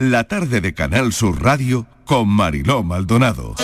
La tarde de Canal Sur Radio con Mariló Maldonado.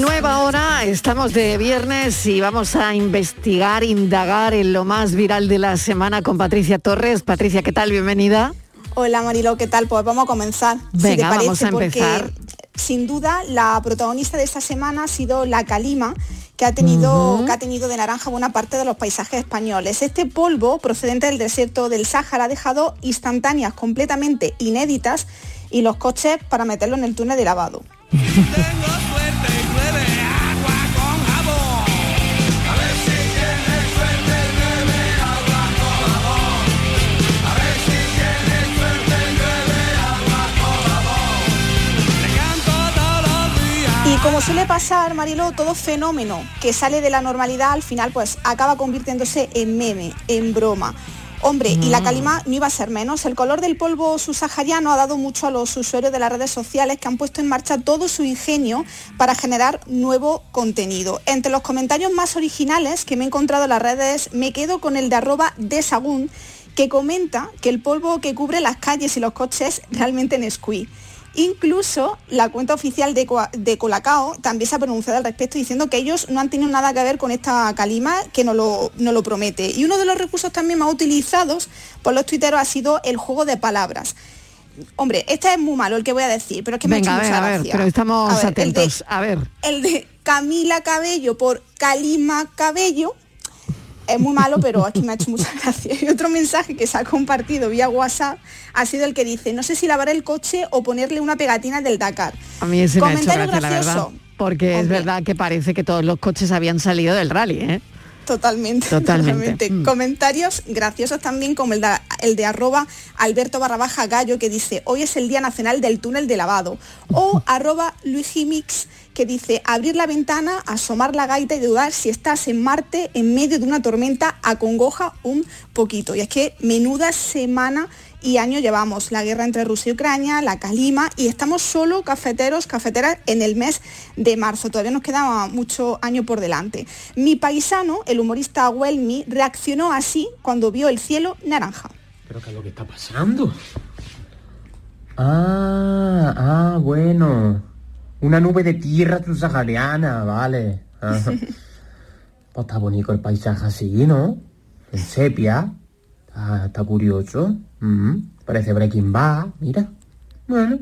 Nueva hora, estamos de viernes y vamos a investigar, indagar en lo más viral de la semana con Patricia Torres. Patricia, ¿qué tal? Bienvenida. Hola Marilo, ¿qué tal? Pues vamos a comenzar. Venga, vamos a empezar. Sin duda, la protagonista de esta semana ha sido la calima, que ha tenido, que ha tenido de naranja buena parte de los paisajes españoles. Este polvo, procedente del desierto del Sáhara, ha dejado instantáneas completamente inéditas y los coches para meterlo en el túnel de lavado. como suele pasar, Marilo, todo fenómeno que sale de la normalidad al final pues acaba convirtiéndose en meme, en broma. Hombre, y la calima no iba a ser menos. El color del polvo subsahariano ha dado mucho a los usuarios de las redes sociales que han puesto en marcha todo su ingenio para generar nuevo contenido. Entre los comentarios más originales que me he encontrado en las redes, me quedo con el de arroba de Sagún, que comenta que el polvo que cubre las calles y los coches realmente Nesquí. Incluso la cuenta oficial de, de Colacao también se ha pronunciado al respecto diciendo que ellos no han tenido nada que ver con esta calima que no lo, no lo promete. Y uno de los recursos también más utilizados por los tuiteros ha sido el juego de palabras. Hombre, este es muy malo el que voy a decir, pero es que me ha Venga, a hecho ver, mucha a ver, pero estamos A ver, el de- atentos. A ver. el de Camila Cabello por Calima Cabello es muy malo, pero aquí me ha hecho mucha gracia. Y otro mensaje que se ha compartido vía WhatsApp ha sido el que dice, no sé si lavar el coche o ponerle una pegatina del Dakar. A mí ese me ha hecho Comentario gracia, la verdad. gracioso. Porque es verdad que parece que todos los coches habían salido del rally, ¿eh? Totalmente. Totalmente. Mm. Comentarios graciosos también como el de, el de arroba Alberto barra baja gallo que dice hoy es el Día Nacional del Túnel de Lavado. O arroba Luigimix que dice abrir la ventana, asomar la gaita y dudar si estás en Marte en medio de una tormenta acongoja un poquito. Y es que menuda semana y año llevamos la guerra entre Rusia y Ucrania, la calima y estamos solo cafeteros, cafeteras en el mes de marzo. Todavía nos queda mucho año por delante. Mi paisano, el humorista Welmy, reaccionó así cuando vio el cielo naranja. ¿Pero qué es lo que está pasando? Ah, ah, bueno. Una nube de tierra subsahariana, vale. Ajá. Pues está bonito el paisaje así, ¿no? En sepia. Está, está curioso. Mm, Parece Breaking Bad, mira. Bueno,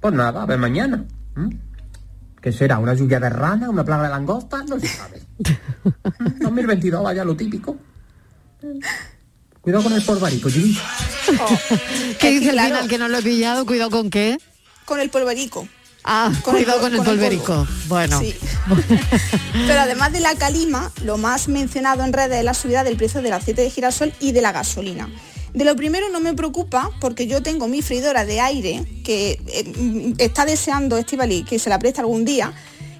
pues nada, a ver mañana. ¿Mm? ¿Qué será? ¿Una lluvia de rana? ¿Una plaga de langosta? No se sabe. 2022, vaya lo típico. Cuidado con el polvarico, Jimmy. ¿Qué Es dice que, claro, final que no lo he pillado? Cuidado con qué. Con el polverico. Ah, Con el cuidado pol- con el con el polverico. Bueno. Sí. Pero además de la calima, lo más mencionado en redes es la subida del precio del aceite de girasol y de la gasolina. De lo primero no me preocupa porque yo tengo mi freidora de aire que eh, está deseando Estivali que se la preste algún día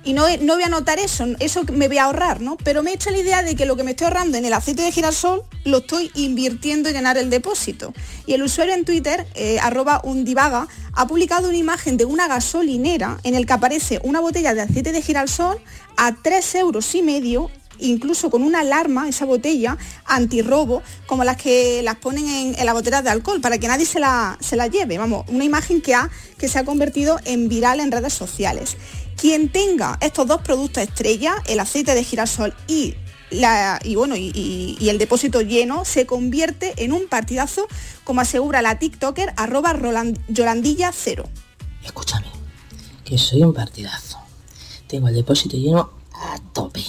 y no, no voy a notar eso, eso me voy a ahorrar, ¿no? Pero me he hecho la idea de que lo que me estoy ahorrando en el aceite de girasol lo estoy invirtiendo en llenar el depósito. Y el usuario en Twitter, eh, arroba undivaga, ha publicado una imagen de una gasolinera en el que aparece una botella de aceite de girasol a 3 euros y medio incluso con una alarma, esa botella, antirrobo, como las que las ponen en, en las botellas de alcohol, para que nadie se la, se la lleve. Vamos, una imagen que, ha, que se ha convertido en viral en redes sociales. Quien tenga estos dos productos estrella, el aceite de girasol y la- y bueno y, el depósito lleno se convierte en un partidazo como asegura la TikToker arroba Roland- Yolandilla cero. Escúchame, que soy un partidazo. Tengo el depósito lleno a tope.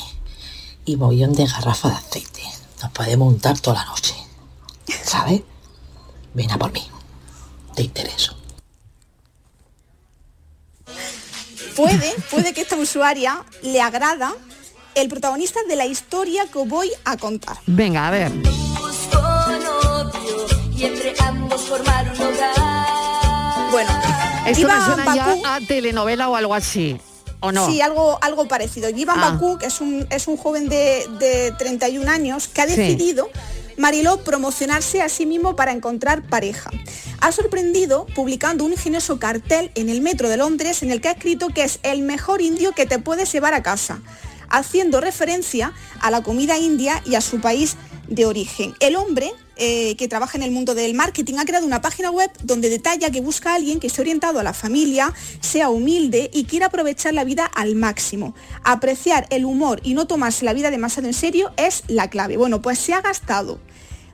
Y mollón de garrafa de aceite. Nos podemos untar toda la noche. ¿Sabes? Ven a por mí. Te intereso. Puede, puede que esta usuaria le agrada el protagonista de la historia que voy a contar. Venga, a ver. Bueno, Esto me suena Bakú- ya a telenovela o algo así. ¿O no? Sí, algo, algo parecido. Ivan Ah. Bakú, que es un, es un joven de, de 31 años, que ha Sí. Mariló promocionarse a sí mismo para encontrar pareja. Ha sorprendido publicando un ingenioso cartel en el metro de Londres en el que ha escrito que es el mejor indio que te puedes llevar a casa, haciendo referencia a la comida india y a su país de origen. El hombre eh, que trabaja en el mundo del marketing ha creado una página web donde detalla que busca a alguien que esté orientado a la familia, sea humilde y quiera aprovechar la vida al máximo. Apreciar el humor y no tomarse la vida demasiado en serio es la clave. Bueno, pues se ha gastado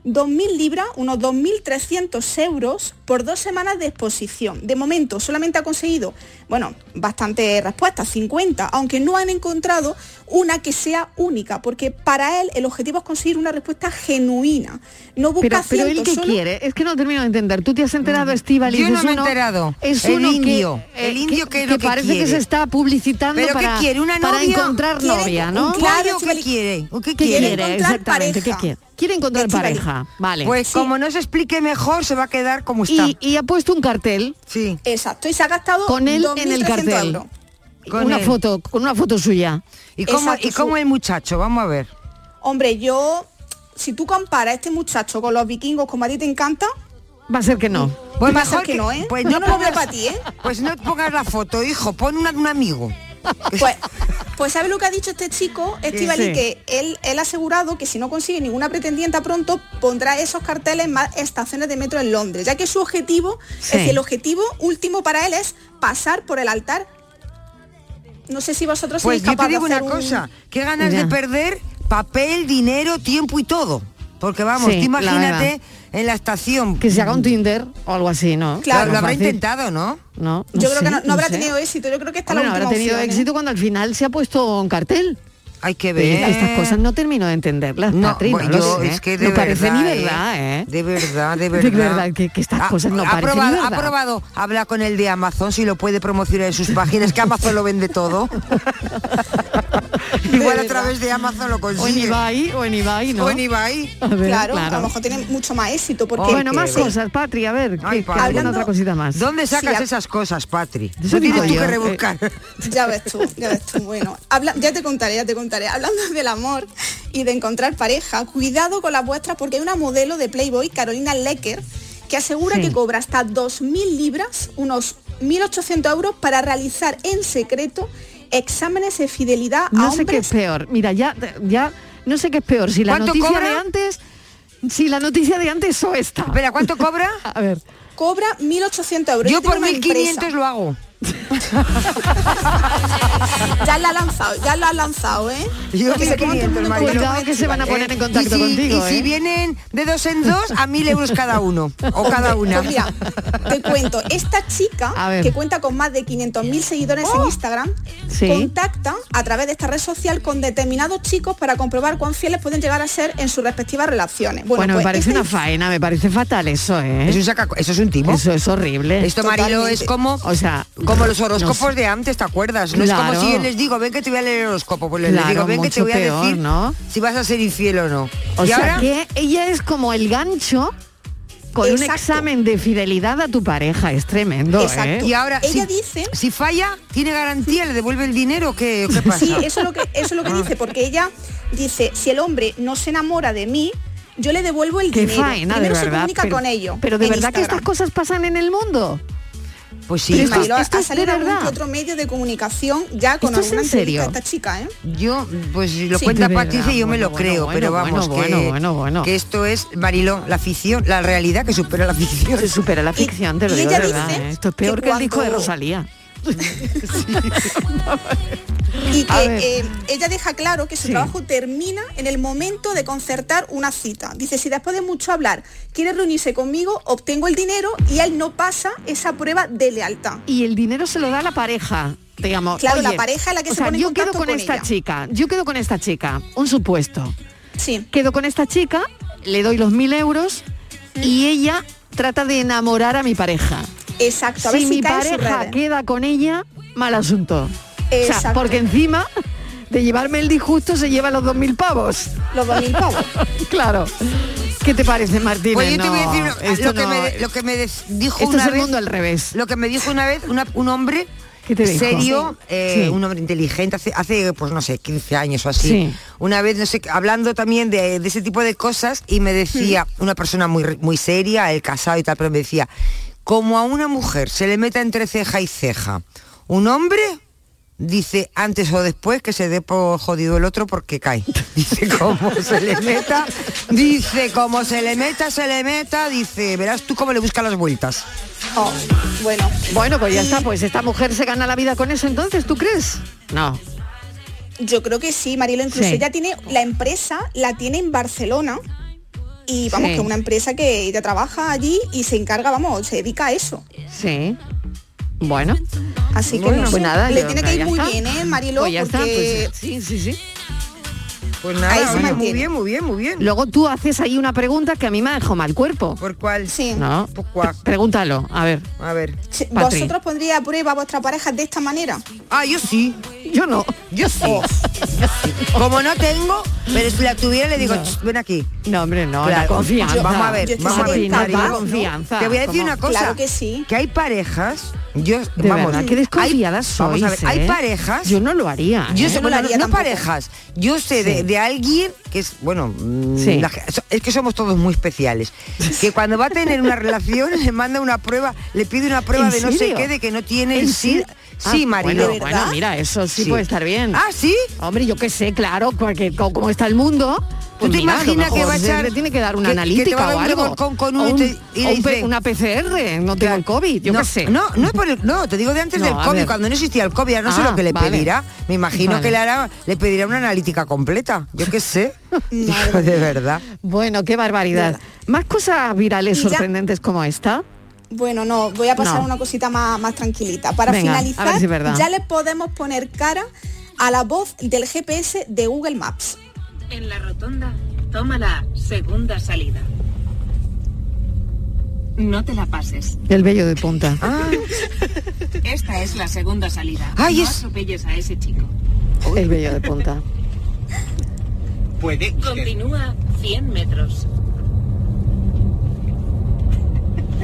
2.000 libras, unos 2.300 euros por dos semanas de exposición. De momento solamente ha conseguido, bueno, bastante respuestas, 50, aunque no han encontrado una que sea única, porque para él el objetivo es conseguir una respuesta genuina. No busca Pero, pero él qué solo- quiere, es que no termino de entender. ¿Tú te has enterado, Estíbal? Yo no me he enterado. Es El uno que- indio. eh, El indio, ¿qué es lo que parece quiere? que se está publicitando ¿Pero qué para, quiere, una para novia? encontrar Quiere novia, ¿no? claro, ¿qué quiere? ¿O ¿Qué ¿Qué quiere? Exactamente, ¿qué quiere? Quiere encontrar Estivali. pareja, vale. Pues Sí. como no se explique mejor, se va a quedar como está. y, y ha puesto un cartel Sí. Exacto, y se ha gastado con él en el 2.300 cartel. euros. Con una él. foto, con una foto suya. ¿Y cómo, Exacto, ¿Y cómo su- el muchacho? Vamos a ver. Hombre, yo, si tú comparas a este muchacho con los vikingos como a ti te encanta, Va a ser que no. Pues Va a ser mejor que no, ¿eh? Pues no lo veo pongas- pa' ti, ¿eh? Pues no pongas la foto, hijo, pon una de un amigo. Pues, pues ¿sabes lo que ha dicho este chico, Estivali? Sí. Que él, él ha asegurado que si no consigue ninguna pretendienta pronto, pondrá esos carteles en más estaciones de metro en Londres, ya que su objetivo, Sí. es el objetivo último para él es pasar por el altar. No sé si vosotros Pues sois capaces de una un- cosa, qué ganas Ya. de perder papel, dinero, tiempo y todo. Porque vamos, Sí, tú la imagínate verdad. en la estación. Que se haga un Tinder o algo así, ¿no? Claro. lo, lo habrá Fácil. intentado, ¿no? No, Yo creo que no, no habrá sé. tenido éxito, yo creo que está Hombre, la no habrá última tenido opción, ¿eh? éxito cuando al final se ha puesto un cartel. Hay que Pero ver. Estas cosas no termino de entenderlas, No, Patri, no bueno, lo yo sé. es que de no parece ni verdad, verdad, ¿eh? De verdad, de De verdad. verdad, que- que estas cosas no ha parecen probado, verdad. Ha probado habla con el de Amazon si lo puede promocionar en sus páginas, que Amazon lo vende todo. Igual a través de Amazon lo O en consigue. Ibai, o en Ibai, ¿no? O en Ibai. A ver, Claro, a lo mejor tiene mucho más éxito porque Bueno, más que- cosas, Patri, a ver, Ay, ¿qué, Patri. alguna Hablando- otra cosita más? ¿Dónde sacas Sí, esas cosas, Patri? Eso No tienes tú yo, que eh. rebuscar. Ya ves tú, ya ves tú. Bueno, habla- ya te contaré, ya te contaré. Hablando del amor y de encontrar pareja, cuidado con las vuestras porque hay una modelo de Playboy, Carolina Lecker, que asegura Sí. que cobra hasta 2.000 libras, unos 1.800 euros, para realizar en secreto exámenes de fidelidad a No sé qué hombres. es peor. Mira, ya, ya, no sé qué es peor, si la ¿Cuánto noticia cobra? de antes, si la noticia de antes o esta. Espera, ¿cuánto cobra? A ver, Cobra 1.800 euros. Yo tiene por una 1500 empresa. lo hago. Ya la ha lanzado, ya la ha lanzado, ¿eh? Yo Porque se ponga todo el 1500, mundo en María. contacto Cuidado con que se van a poner en contacto y si, contigo, y si ¿eh? vienen de dos en dos, a mil euros cada uno. O cada una. Pues mira, te cuento, esta chica, que cuenta con más de 500.000 seguidores en Instagram, Sí. contacta a través de esta red social con determinados chicos para comprobar cuán fieles pueden llegar a ser en sus respectivas relaciones. bueno, me pues parece este- una faena, me parece fatal eso, ¿eh? Eso, saca- eso es un timo. Eso es horrible. Esto, Marilo, es como, O sea, como los horóscopos no sé. de antes, ¿te acuerdas? No es como si yo les digo, ven que te voy a leer el horóscopo, pues les Claro, digo, ven que te voy a peor, decir ¿no? si vas a ser infiel o no. O y sea ahora, que ella es como el gancho con un Exacto. examen de fidelidad a tu pareja. Es tremendo, Exacto. ¿eh? y ahora Ella si, dice- si falla, ¿tiene garantía? ¿Le devuelve el dinero? o ¿Qué, qué pasa? Sí, eso es lo que, eso es lo que dice, porque ella dice, si el hombre no se enamora de mí, yo le devuelvo el Qué dinero. faena, de Primero se verdad. comunica pero, con ellos. pero de verdad que estas cosas pasan en el mundo. Pues sí, esto- Marilo, esto ha es salido algún que otro medio de comunicación ya con ¿Esto es alguna en serio? entrevista esta chica, ¿eh? Yo, pues lo Sí, cuenta Patricia yo me lo Bueno, creo, bueno, pero bueno, vamos, bueno, que, bueno, bueno, bueno. que esto es, Marilo, la ficción, la realidad que supera la ficción. Se supera la ficción, te lo y digo de verdad. dice ¿eh? Esto es peor que que, el disco de Rosalía. Y que eh, ella deja claro que su Sí. trabajo termina en el momento de concertar una cita. Dice, si después de mucho hablar quiere reunirse conmigo, obtengo el dinero y él no pasa esa prueba de lealtad. Y el dinero se lo da la pareja. Digamos, Claro, oye, la pareja es la que o se sea, pone en yo quedo contacto con, con esta ella. chica, yo quedo con esta chica, un supuesto. Sí, Quedo con esta chica, le doy los mil euros y ella trata de enamorar a mi pareja. Exacto. A ver si si, mi cae pareja queda con ella, mal asunto. O sea, Exacto. porque encima de llevarme el disgusto se lleva los dos mil pavos. Los 2.000 pavos. claro. ¿Qué te parece, Martínez? Pues yo te voy a decir esto lo, que no- me, lo que me des- dijo esto una es el vez. mundo al revés. Lo que me dijo una vez una- un hombre ¿Qué te dijo? serio, eh, Sí. un hombre inteligente, hace, hace, pues no sé, 15 años o así. Sí. Una vez, no sé, hablando también de, de ese tipo de cosas y me decía, una persona muy, muy seria, el casado y tal, pero me decía, como a una mujer se le meta entre ceja y ceja, un hombre dice antes o después que se dé por jodido el otro porque cae. Dice, como se le meta, dice, como se le meta, se le meta, dice, verás tú cómo le busca las vueltas. Oh, bueno, Bueno, pues ya está, pues esta mujer se gana la vida con eso entonces, ¿tú crees? No. yo creo que sí, Marielo, incluso Sí. ella tiene, la empresa la tiene en Barcelona. Y vamos, Sí. que es una empresa que ella trabaja allí y se encarga, vamos, se dedica a eso. Sí. Bueno, Así que Bueno, no pues sé, nada, le yo- tiene que ir ya muy está. bien, ¿eh, Marielo? pues ya está, porque pues, sí, sí, sí. Pues Ahí nada, se oye, muy bien, muy bien, muy bien. Luego tú haces ahí una pregunta que a mí me ha dejado mal cuerpo. ¿Por cuál? sí. No, Pues cuál. pregúntalo, a ver. A ver. ¿Vosotros pondríais a prueba a vuestra pareja de esta manera? Ah, yo sí. Yo no. Yo sí. Yo sí. Como no tengo, pero si la tuviera le digo, "Ch, ven aquí. No, hombre, no, Claro, la confianza. yo- vamos a ver, Yo vamos a ver, Marilo. confianza. Te voy a decir ¿Cómo? una cosa. Claro que sí. Que hay parejas, yo, De vamos, verdad, qué desconfiadas hay, sois, vamos a ver, hay ¿eh? parejas. Yo no lo haría. Yo ¿eh? no lo bueno, haría no tampoco. parejas. Yo sé de, Sí. de alguien que es, bueno, mm, Sí. la es que somos todos muy especiales. Que cuando va a tener una relación le manda una prueba, le pide una prueba ¿En de no sé qué, de que no tiene ¿En el sí. serio? Sí, Ah, Marilo. Bueno, bueno, mira, eso sí, Sí. puede estar bien. Ah, ¿sí? Hombre, yo qué sé, claro, porque co- como está el mundo, pues te imaginas que va a echar- le tiene que dar una que- que te analítica va a dar o un algo. con O un- te- y o un dice- una PCR, no tengo el COVID, yo no, qué sé. No, no es por el, no, te digo de antes No, del COVID, cuando no existía el COVID, no sé Ah, lo que le vale. pedirá. Me imagino Vale. que le hará, le pedirá una analítica completa. Yo qué sé. Hijo, de verdad. Bueno, qué barbaridad. Más cosas virales Y ya- sorprendentes como esta. Bueno, no, voy a pasar No. una cosita más, más tranquilita. Para Venga, finalizar, si es verdad. ya le podemos poner cara a la voz del GPS de Google Maps. En la rotonda, toma la segunda salida. No te la pases. El vello de punta. Ah, Esta es la segunda salida. Ay, no es- atropelles a ese chico. El vello de punta. Puede. Continúa 100 metros.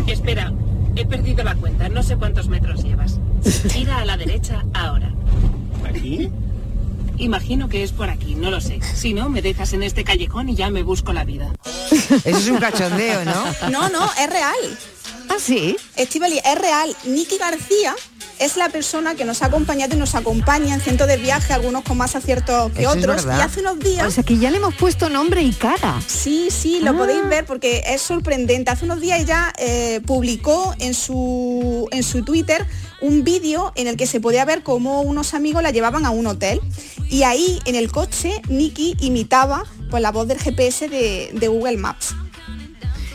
Espera, he perdido la cuenta. No sé cuántos metros llevas. Gira a la derecha ahora. ¿Aquí? Imagino que es por aquí, no lo sé. Si no, me dejas en este callejón y ya me busco la vida. eso es un cachondeo, ¿no? No, no, es real. Ah, sí. Estivali, es real. Nicky García es la persona que nos ha acompañado y nos acompaña en cientos de viajes, algunos con más aciertos que Eso otros. Y hace unos días O sea que ya le hemos puesto nombre y cara. Sí, sí, lo Ah. podéis ver porque es sorprendente. Hace unos días ella eh, publicó en su, en su Twitter un vídeo en el que se podía ver cómo unos amigos la llevaban a un hotel. Y ahí en el coche, Nicky imitaba pues, la voz del GPS de, de Google Maps.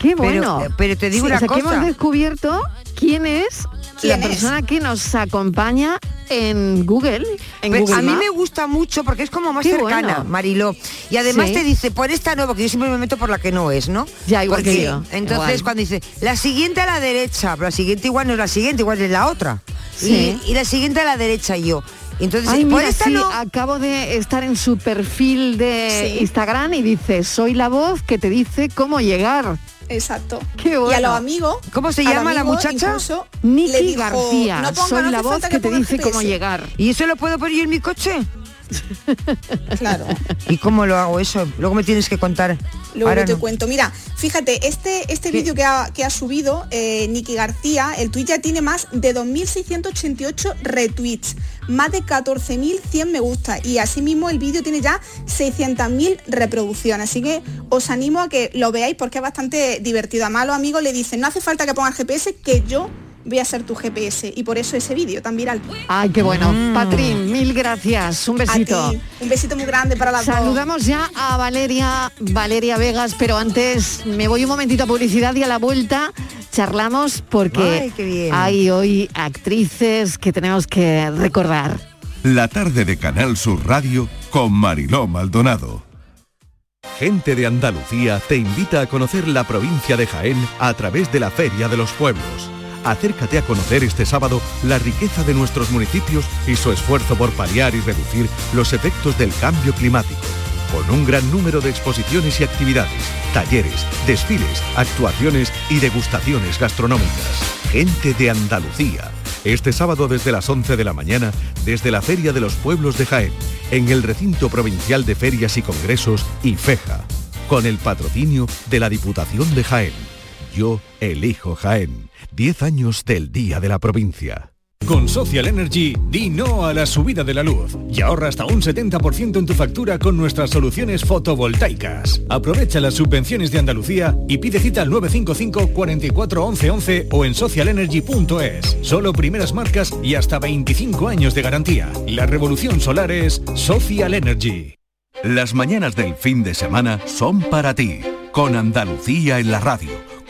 Qué bueno. pero te digo Sí, una o sea, que cosa. hemos descubierto quién es ¿Quién la es? persona que nos acompaña en Google. En Google a mí me gusta mucho porque es como más Qué cercana, bueno. Mariló. Y además Sí. te dice, por esta no, porque yo siempre me meto por la que no es, ¿no? Ya, igual Porque que yo, Entonces igual. cuando dice, la siguiente a la derecha, pero la siguiente igual no es la siguiente, igual es la otra. Sí. Y, y la siguiente a la derecha yo. Entonces, Ay, mira, esta sí, no. acabo de estar en su perfil de Sí. Instagram y dice, soy la voz que te dice cómo llegar. Exacto. Qué Y a los amigos. ¿Cómo se llama la muchacha? dijo, García, "No ponga, soy no la voz que te dice cómo GPS". llegar. ¿Y eso lo puedo poner yo en mi coche? Claro. ¿Y cómo lo hago eso? Luego me tienes que contar. Luego Ahora te no. cuento. Mira, fíjate, este, este vídeo que ha, que ha subido eh, Nicky García, el tweet ya tiene más de 2.688 retweets, más de 14.100 me gusta y asimismo el vídeo tiene ya 600.000 reproducciones. Así que os animo a que lo veáis porque es bastante divertido. Además los amigos le dicen, no hace falta que pongas GPS, que yo voy a ser tu GPS. Y por eso ese vídeo tan viral. Ay, qué bueno. Mm. Patrín, mil gracias. Un A besito. ti, un besito muy grande para las dos. Saludamos ya a Valeria, Valeria Vegas, pero antes me voy un momentito a publicidad y a la vuelta charlamos porque Ay, qué bien. hay hoy actrices que tenemos que recordar. La tarde de Canal Sur Radio con Mariló Maldonado. Gente de Andalucía te invita a conocer la provincia de Jaén a través de la Feria de los Pueblos. Acércate a conocer este sábado la riqueza de nuestros municipios y su esfuerzo por paliar y reducir los efectos del cambio climático. Con un gran número de exposiciones y actividades, talleres, desfiles, actuaciones y degustaciones gastronómicas. Gente de Andalucía. Este sábado desde las 11 de la mañana, desde la Feria de los Pueblos de Jaén, en el recinto provincial de ferias y congresos IFEJA, con el patrocinio de la Diputación de Jaén. Yo elijo Jaén. 10 años del Día de la Provincia. Con Social Energy, di no a la subida de la luz y ahorra hasta un 70% en tu factura con nuestras soluciones fotovoltaicas. Aprovecha las subvenciones de Andalucía y pide cita al 955 44 11 11 o en socialenergy.es. Solo primeras marcas y hasta 25 años de garantía. La revolución solar es Social Energy. Las mañanas del fin de semana son para ti, con Andalucía en la radio,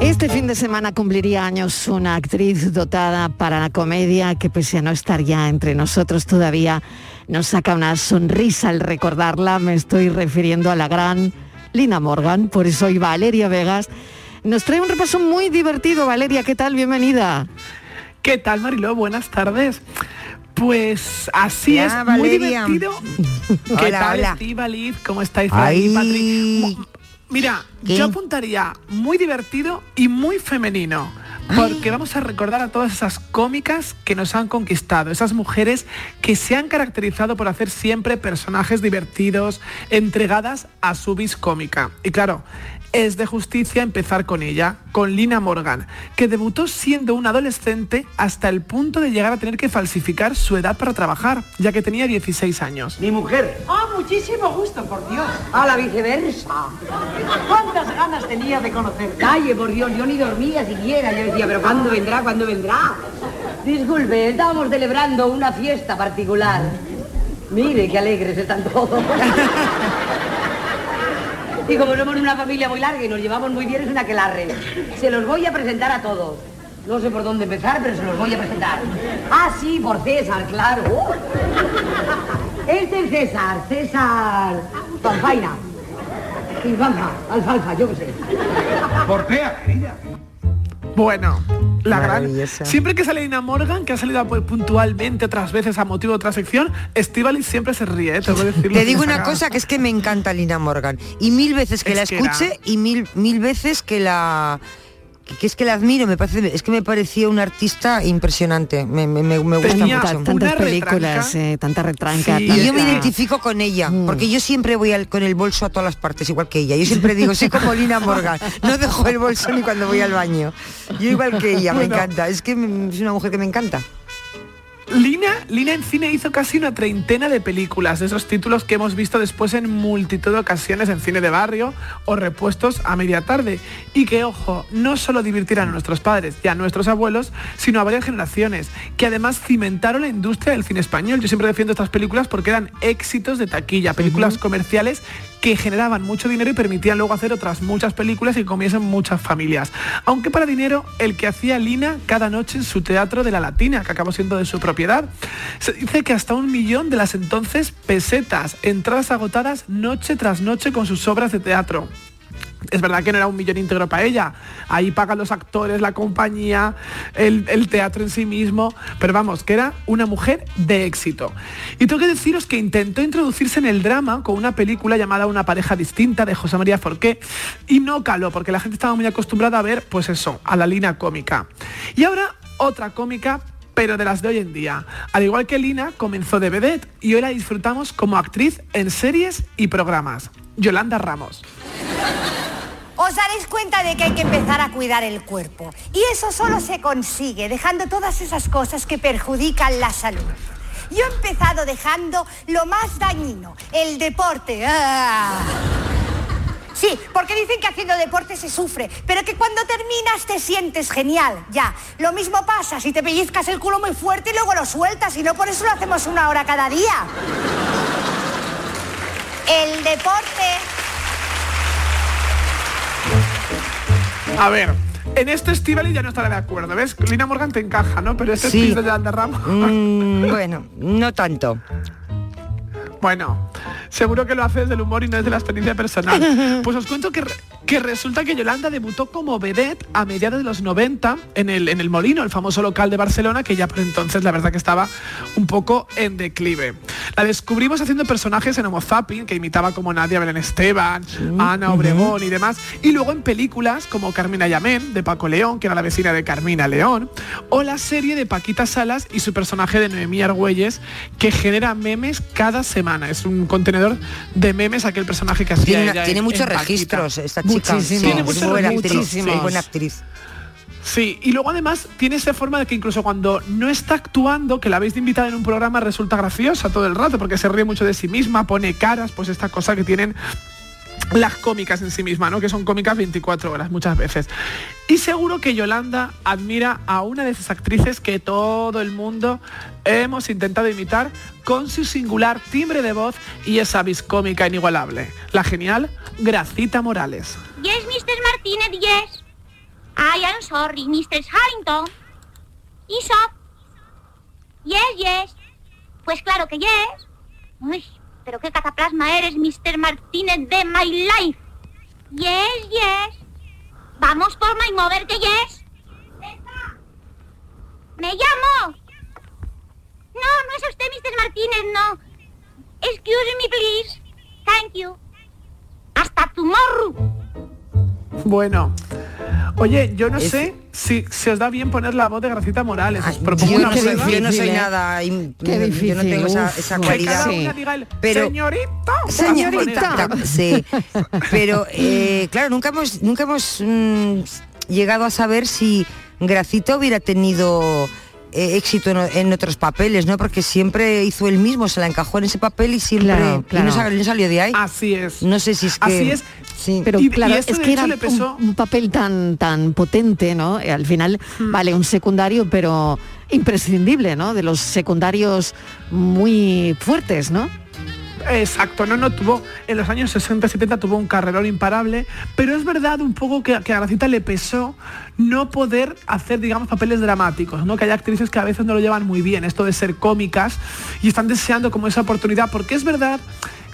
Este fin de semana cumpliría años una actriz dotada para la comedia que pese a no estar ya entre nosotros todavía nos saca una sonrisa al recordarla. Me estoy refiriendo a la gran Lina Morgan, por eso hoy Valeria Vegas nos trae un repaso muy divertido. Valeria, ¿qué tal? Bienvenida. ¿Qué tal, Mariló? Buenas tardes. Pues así Ya, es, muy Valeria. divertido. ¿Qué Hola, tal, hola. Estíbaliz? ¿Cómo estáis ahí, Patri? Mira, ¿Qué? yo apuntaría muy divertido y muy femenino. Porque vamos a recordar a todas esas cómicas que nos han conquistado, esas mujeres que se han caracterizado por hacer siempre personajes divertidos, entregadas a su vis cómica. Y claro, es de justicia empezar con ella, con Lina Morgan, que debutó siendo una adolescente hasta el punto de llegar a tener que falsificar su edad para trabajar, ya que tenía 16 años. Mi mujer. Ah, muchísimo gusto, por Dios. A la viceversa. ¿Cuántas ganas tenía de conocer? Calle, por Dios, yo ni dormía siquiera. Yo decía, pero ¿cuándo vendrá? ¿Cuándo vendrá? Disculpe, estábamos celebrando una fiesta particular. Mire, qué alegres están todos. Y como somos una familia muy larga y nos llevamos muy bien, es una aquelarre. Se los voy a presentar a todos. No sé por dónde empezar, pero se los voy a presentar. Ah, sí, por César, claro. Este es César, César Palfaina. Y Banja, alfalfa, yo qué sé. Portea, querida. Bueno, la gran. Siempre que sale Lina Morgan, que ha salido puntualmente otras veces a motivo de otra sección, Estivali siempre se ríe, ¿eh? te voy a decir. Te digo una cosa que es que me encanta Lina Morgan y mil veces que Es la que escuche y mil mil veces que la que- que es que la admiro, me parece es que me parecía una artista impresionante, me, me, me- me gusta Tenía mucho. Tantas películas, retranca. eh, tanta retranca. Sí, Y yo me identifico con ella, porque yo siempre voy al- con el bolso a todas las partes, igual que ella. Yo siempre digo, soy como Lina Morgan, no dejo el bolso ni cuando voy al baño. Yo igual que ella, me Bueno. encanta. Es que es una mujer que me encanta. Lina, Lina en cine hizo casi una treintena de películas, de esos títulos que hemos visto después en multitud de ocasiones en cine de barrio o repuestos a media tarde. Y que, ojo, no solo divirtieran a nuestros padres y a nuestros abuelos, sino a varias generaciones, que además cimentaron la industria del cine español. Yo siempre defiendo estas películas porque eran éxitos de taquilla, películas comerciales que generaban mucho dinero y permitían luego hacer otras muchas películas y comiesen muchas familias. Aunque para dinero, el que hacía Lina cada noche en su teatro de la Latina, que acabó siendo de su propiedad. Se dice que hasta un millón de las entonces pesetas, entradas agotadas noche tras noche con sus obras de teatro. Es verdad que no era un millón íntegro para ella. Ahí pagan los actores, la compañía, el, teatro en sí mismo. Pero vamos, que era una mujer de éxito. Y tengo que deciros que intentó introducirse en el drama con una película llamada Una pareja distinta de José María Forqué. Y no caló, porque la gente estaba muy acostumbrada a ver, pues eso, a la línea cómica. Y ahora otra cómica pero de las de hoy en día. Al igual que Lina, comenzó de vedette y hoy la disfrutamos como actriz en series y programas. Yolanda Ramos. Os daréis cuenta de que hay que empezar a cuidar el cuerpo. Y eso solo se consigue dejando todas esas cosas que perjudican la salud. Yo he empezado dejando lo más dañino, el deporte. ¡Ah! Sí, porque dicen que haciendo deporte se sufre, pero que cuando terminas te sientes genial, ya. Lo mismo pasa si te pellizcas el culo muy fuerte y luego lo sueltas, y no por eso lo hacemos una hora cada día. El deporte A ver, en este Estivali ya no estaré de acuerdo, ¿ves? Lina Morgan te encaja, ¿no? Pero este Sí. es de Yolanda Ramos. Mm, bueno, no tanto. Bueno, seguro que lo hace desde el humor y no desde la experiencia personal. Pues os cuento que, que resulta que Yolanda debutó como vedette a mediados de los 90 en el, en el Molino, el famoso local de Barcelona, que ya por entonces la verdad que estaba un poco en declive. La descubrimos haciendo personajes en Homo Zapping, que imitaba como Nadia Belén Esteban, Ana Obregón y demás, y luego en películas como Carmina Yamén, de Paco León, que era la vecina de Carmina León, o la serie de Paquita Salas y su personaje de Noemí Argüelles, que genera memes cada semana. Es un contenedor de memes aquel personaje que hacía Tiene, ella tiene en- muchos en Paquita. registros esta chica. Muchísimos. Sí, Tiene muchos buena registros, actriz, sí. muy buena actriz. Sí, y luego además tiene esa forma de que incluso cuando no está actuando, que la habéis de invitada en un programa, resulta graciosa todo el rato, porque se ríe mucho de sí misma, pone caras, pues esta cosa que tienen las cómicas en sí misma, ¿no? Que son cómicas 24 horas muchas veces. Y seguro que Yolanda admira a una de esas actrices que todo el mundo hemos intentado imitar con su singular timbre de voz y esa vis cómica inigualable. La genial Gracita Morales. Yes, Mr. Martinez, yes. I am sorry, Mr. Harrington. Isop. Yes, yes. Pues claro que yes. Pero qué cataplasma eres, Mr. Martínez de my life. Yes, yes. Vamos por my mover que yes. Me llamo. No, no es usted, Mr. Martínez, no. Excuse me, please. Thank you. Hasta tomorrow. Bueno, oye, yo no sé si se os da bien poner la voz de Gracita Morales. Os propongo Yo una no, soy, prueba. yo no soy nada, Qué yo no tengo esa, difícil, esa cualidad. una diga el, Pero- señorita. Señorita, sí. Pero eh, claro, nunca hemos, nunca hemos mm, llegado a saber si Gracita hubiera tenido eh, éxito en, en otros papeles, ¿no? Porque siempre hizo el mismo, se la encajó en ese papel y siempre Claro, y no, salió de ahí. Así es. No sé si es que Así es. Sí. Pero Y- claro, y es que era un- papel tan tan potente, ¿no? Eh, Al final, Hmm. vale, un secundario, pero imprescindible, ¿no? De los secundarios muy fuertes, ¿no? Exacto, no, no tuvo, en los años 60-70 tuvo un carrerón imparable, pero es verdad un poco que, que a Gracita le pesó no poder hacer, digamos, papeles dramáticos, ¿no? Que hay actrices que a veces no lo llevan muy bien, esto de ser cómicas, y están deseando como esa oportunidad, porque es verdad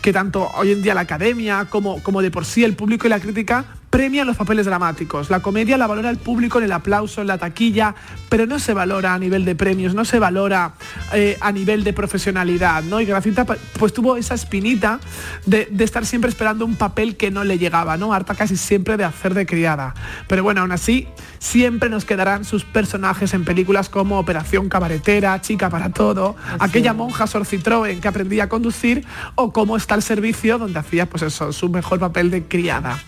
que tanto hoy en día la academia como, como de por sí el público y la crítica premian los papeles dramáticos. La comedia la valora el público en el aplauso, en la taquilla, pero no se valora a nivel de premios, no se valora eh, a nivel de profesionalidad, ¿no? Y Gracita pues tuvo esa espinita de, de estar siempre esperando un papel que no le llegaba, ¿no? Harta casi siempre de hacer de criada. Pero bueno, aún así, siempre nos quedarán sus personajes en películas como Operación Cabaretera, Chica para Todo, aquella monja Sor Citroën que aprendía a conducir, o Cómo está el servicio, donde hacía pues eso, su mejor papel de criada.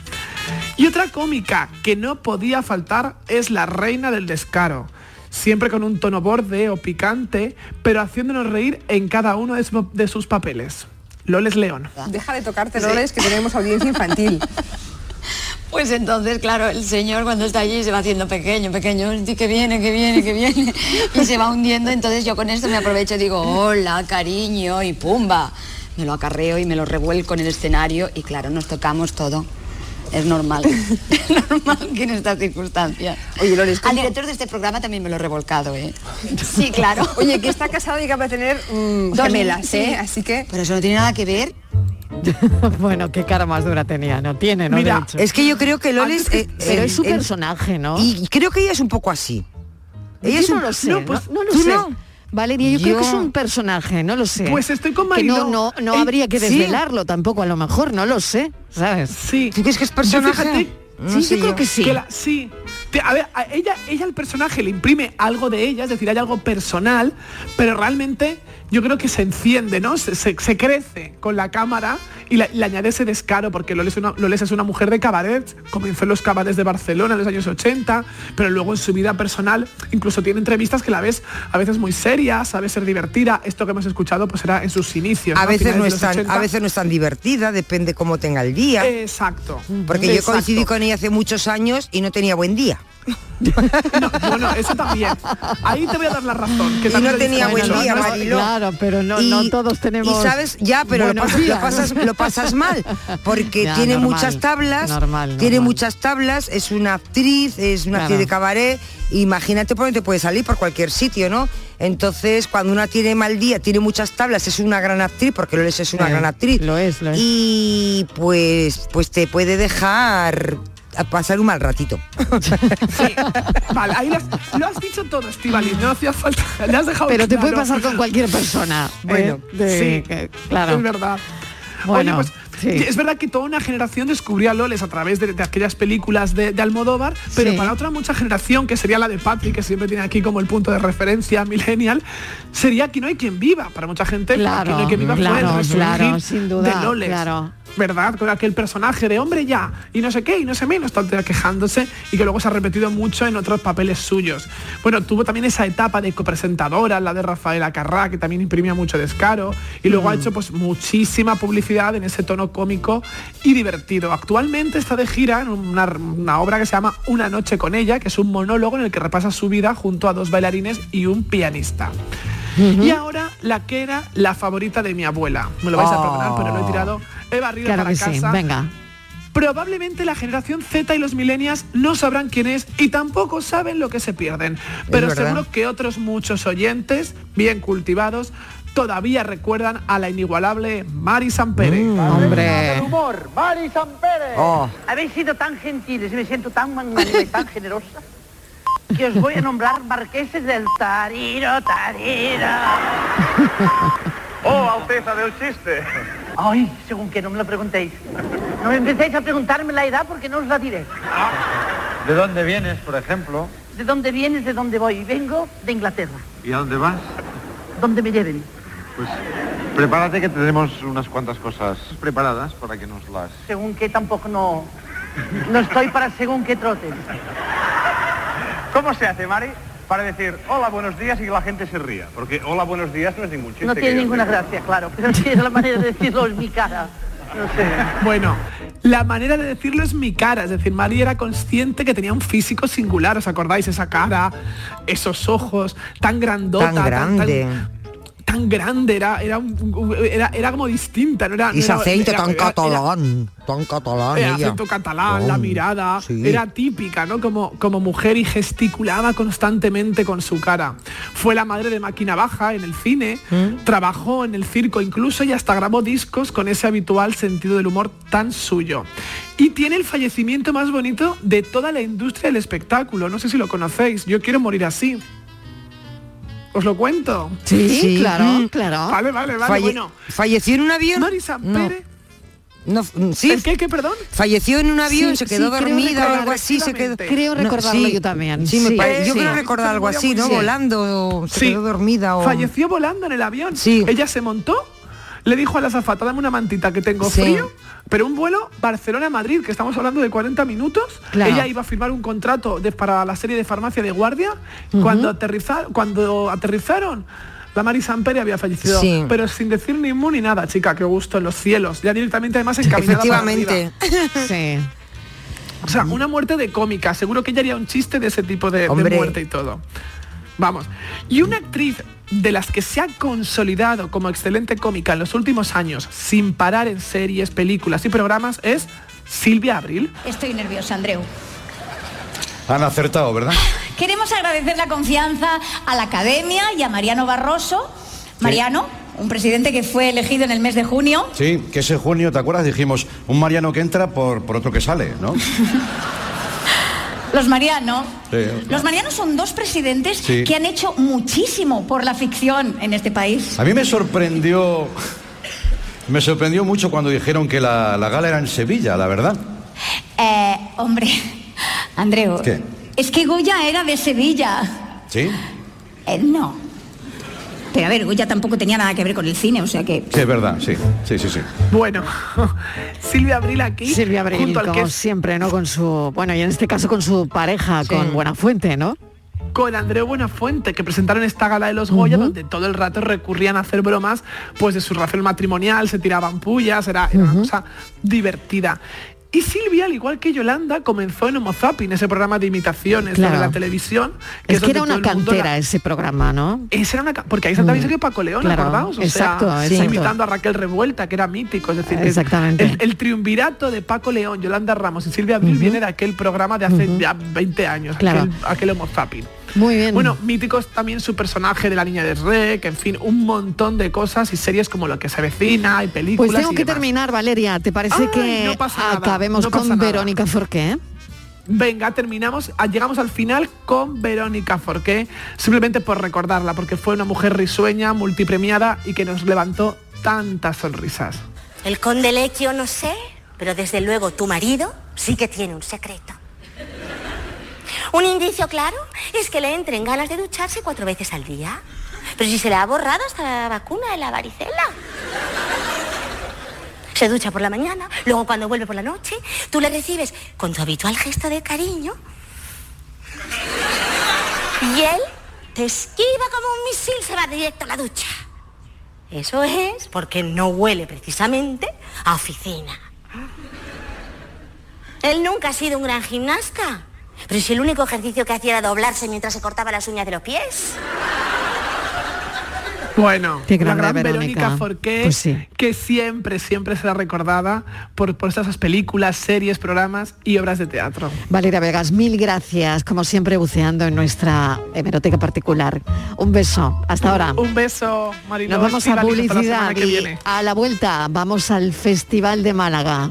Y otra cómica que no podía faltar es la reina del descaro. Siempre con un tono borde o picante, pero haciéndonos reír en cada uno de, su- de sus papeles. Loles León. Deja de tocarte, Loles, que tenemos audiencia infantil. Pues entonces, claro, el señor cuando está allí se va haciendo pequeño, pequeño, y que viene, que viene, que viene, y se va hundiendo, entonces yo con esto me aprovecho y digo, hola, cariño, y pumba, me lo acarreo y me lo revuelco en el escenario, y claro, nos tocamos todo. Es normal, es normal que en estas circunstancias. Oye, Al ¿cómo- director de este programa también me lo he revolcado, ¿eh? Sí, claro. Oye, que está casado y que va a tener mm, sí. ¿eh? Así que... Pero eso no tiene nada que ver. bueno, qué cara más dura tenía, no tiene, ¿no? Mira, es que yo creo que Loles... eh, Pero es su el- personaje, ¿no? Y creo que ella es un poco así. Ella Yo es no un- lo sé, No, no, pues, no lo ¿tú sé. no? Valeria, yo, creo que es Yo- un personaje, no lo sé. Pues estoy con Que no, no, no Eh, habría que sí. desvelarlo tampoco, a lo mejor, no lo sé, ¿sabes? Sí. ¿Tú crees que es Yo personaje? fíjate, Sí, yo creo que sí. que la- sí. A ver, a ella, ella el personaje le imprime algo de ella, es decir, hay algo personal, pero realmente yo creo que se enciende, ¿no? Se, se- se crece con la cámara y la- le añade ese descaro, porque Loles es, una, Loles es una mujer de cabaret, comenzó en los cabarets de Barcelona en los años 80, pero luego en su vida personal incluso tiene entrevistas que la ves a veces muy serias, sabe ser divertida. Esto que hemos escuchado pues era en sus inicios. A ¿no? veces, no es tan, 80. a veces no es tan divertida, depende cómo tenga el día. Exacto. Porque yo Exacto. coincidí con ella hace muchos años y no tenía buen día. Bueno, eso también. Ahí te voy a dar la razón. Que Y también no tenía buen día, No Mariló. Claro, pero no, Y- no todos tenemos. Y sabes, ya, pero lo, pasas, lo pasas mal, porque Ya, tiene normal, muchas tablas, normal, tiene normal. muchas tablas, es una actriz, es una Claro. actriz de cabaret, imagínate por dónde te puede salir, por cualquier sitio, ¿no? Entonces, cuando una tiene mal día, tiene muchas tablas, es una gran actriz, porque lo es, es una gran actriz. Lo es, lo es. Y pues, pues te puede dejar a pasar un mal ratito. Vale, ahí lo has, lo has dicho todo, Estivali. No hacía falta. Le has dejado Pero te puede pasar con cualquier persona. Bueno, ¿eh? De- sí, que- claro. Es verdad. Bueno, Oye, pues es verdad que toda una generación descubría a Loles a través de, de aquellas películas de, de Almodóvar, pero Sí. para otra mucha generación, que sería la de Patrick, que siempre tiene aquí como el punto de referencia millennial, sería que no hay quien viva. Para mucha gente, Claro, no hay quien viva fue el claro, resurgir claro, sin duda, de Loles. claro. ¿Verdad? Con aquel personaje de hombre ya, y no sé qué, y no sé menos, día quejándose, y que luego se ha repetido mucho en otros papeles suyos. Bueno, tuvo también esa etapa de copresentadora, la de Rafaela Carrá, que también imprimía mucho descaro, y luego ha hecho pues muchísima publicidad en ese tono cómico y divertido. Actualmente está de gira en una, una obra que se llama Una noche con ella, que es un monólogo en el que repasa su vida junto a dos bailarines y un pianista. Y ahora la que era la favorita de mi abuela. Me lo vais a perdonar, pero lo he tirado, he barrido Claro para que sí, casa. venga. Probablemente la generación Z y los millennials no sabrán quién es y tampoco saben lo que se pierden. Pero seguro que otros muchos oyentes, bien cultivados, todavía recuerdan a la inigualable Mari Sampere. Mm, hombre. humor, Mari Sampere. Oh. Habéis sido tan gentiles y me siento tan magnánima y tan generosa que os voy a nombrar marqueses del Tariro, Tariro. Oh, Alteza del chiste. Ay, según que no me lo preguntéis. No me empecéis a preguntarme la edad porque no os la diré. ¿De dónde vienes, por ejemplo? ¿De dónde vienes? ¿De dónde voy? Vengo de Inglaterra. ¿Y a dónde vas? ¿Dónde me lleven? Pues prepárate que tenemos unas cuantas cosas preparadas para que nos las... Según que tampoco no... No estoy para según qué trote. ¿Cómo se hace, Mari? Para decir hola, buenos días y que la gente se ría. Porque hola, buenos días no es ningún chiste. No que tiene ninguna gracia, claro. Pero sí es la manera de decirlo es mi cara. No sé. Bueno, la manera de decirlo es mi cara, es decir, Mari era consciente que tenía un físico singular, ¿os acordáis? Esa cara, esos ojos, tan grandota, Tan grande. tan, tan grande, era, era, era, era como distinta, no era... Y ese no era- tan catalán, tan catalán el acento catalán, la mirada, sí. era típica, ¿no? Como, como mujer y gesticulaba constantemente con su cara. Fue la madre de Máquina Baja en el cine, ¿Mm? trabajó en el circo incluso y hasta grabó discos con ese habitual sentido del humor tan suyo. Y tiene el fallecimiento más bonito de toda la industria del espectáculo. No sé si lo conocéis. Yo quiero morir así. ¿Os lo cuento? Sí, claro, Mm. claro. Vale, vale, vale. Falle- bueno, ¿Falleció en un avión? Mari Sampere. No, mm, sí. ¿El qué, qué, perdón? Falleció en un avión, Sí, se quedó sí, dormida o algo así, se quedó. Creo No, recordarlo sí. yo también. Sí, me Sí, pare- yo sí. creo recordar algo así, ¿no? Sí. Volando, o se Sí. quedó dormida o. Falleció volando en el avión. Sí. Ella se montó, le dijo a la azafata, dame una mantita que tengo Sí. frío, pero un vuelo Barcelona-Madrid, que estamos hablando de 40 minutos. Claro. Ella iba a firmar un contrato de- para la serie de farmacia de guardia. cuando, aterriza- cuando aterrizaron, la Mari Sampere había fallecido, Sí. pero sin decir ni mu ni nada, chica, qué gusto en los cielos. Ya directamente además encaminada para Efectivamente. arriba. Sí. O sea, una muerte de cómica. Seguro que ella haría un chiste de ese tipo de, muerte y todo. Vamos. Y una actriz de las que se ha consolidado como excelente cómica en los últimos años, sin parar en series, películas y programas, es Silvia Abril. Estoy nerviosa, Andreu. Han acertado, ¿verdad? Queremos agradecer la confianza a la Academia y a Mariano Barroso. Mariano, un presidente que fue elegido en el mes de junio. Sí, que ese junio, ¿te acuerdas? Dijimos, un Mariano que entra por, por otro que sale, ¿no? Los Mariano. Sí. Los Marianos son dos presidentes Sí. que han hecho muchísimo por la ficción en este país. A mí me sorprendió... Me sorprendió mucho cuando dijeron que la, la gala era en Sevilla, la verdad. Eh, hombre, Andreu. ¿Qué? Es que Goya era de Sevilla. ¿Sí? Eh, no. Pero a ver, Goya tampoco tenía nada que ver con el cine, o sea que... Sí, es verdad, sí. Sí, sí, sí. Bueno, Silvia Abril aquí. Silvia Abril, junto al como que siempre, ¿no? Con su, bueno, y en este caso con su pareja, con Buenafuente, ¿no? con Andreu Buenafuente, que presentaron esta gala de los Goya, donde todo el rato recurrían a hacer bromas pues de su relación matrimonial, se tiraban pullas, era, era una cosa divertida. Y Silvia, al igual que Yolanda, comenzó en Homo Zapping, ese programa de imitaciones Claro. de la televisión. Es que era una cantera la- ese programa, ¿no? esa era una porque ahí también Mm. salió Paco León, Claro, acordaos, o exacto, sea, exacto. imitando a Raquel Revuelta, que era mítico, es decir, que Exactamente. el, el triunvirato de Paco León, Yolanda Ramos y Silvia Abril viene de aquel programa de hace ya 20 años, Claro. aquel, aquel Homo Zapping. Muy bien. Bueno, míticos también su personaje de la niña de Rec, en fin, un montón de cosas y series como Lo que se avecina y películas. Pues tengo y que demás. terminar, Valeria. ¿Te parece Ay, que no pasa nada, acabemos no con. Verónica Forqué? Venga, terminamos, ah, llegamos al final con Verónica Forqué, simplemente por recordarla, porque fue una mujer risueña, multipremiada y que nos levantó tantas sonrisas. El conde Lequio no sé, pero desde luego tu marido sí que tiene un secreto. Un indicio claro es que le entren ganas de ducharse cuatro veces al día. Pero si se le ha borrado hasta la vacuna de la varicela. Se ducha por la mañana, luego cuando vuelve por la noche, tú le recibes con tu habitual gesto de cariño. Y él te esquiva como un misil, se va directo a la ducha. Eso es porque no huele precisamente a oficina. Él nunca ha sido un gran gimnasta. Pero si el único ejercicio que hacía era doblarse mientras se cortaba las uñas de los pies. Bueno, Qué la gran Verónica. Verónica Forqué, Pues sí. que siempre, siempre será recordada por, por esas películas, series, programas y obras de teatro. Valeria Vegas, mil gracias, como siempre buceando en nuestra hemeroteca particular. Un beso, hasta ahora. Un beso, Mariló. Nos vamos a publicidad y a la vuelta vamos al Festival de Málaga.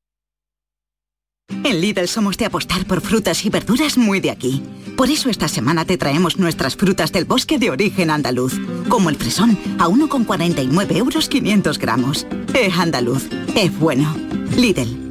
En Lidl somos de apostar por frutas y verduras muy de aquí. Por eso esta semana te traemos nuestras frutas del bosque de origen andaluz, como el fresón, a 1,49 euros 500 gramos. Es andaluz, es bueno. Lidl,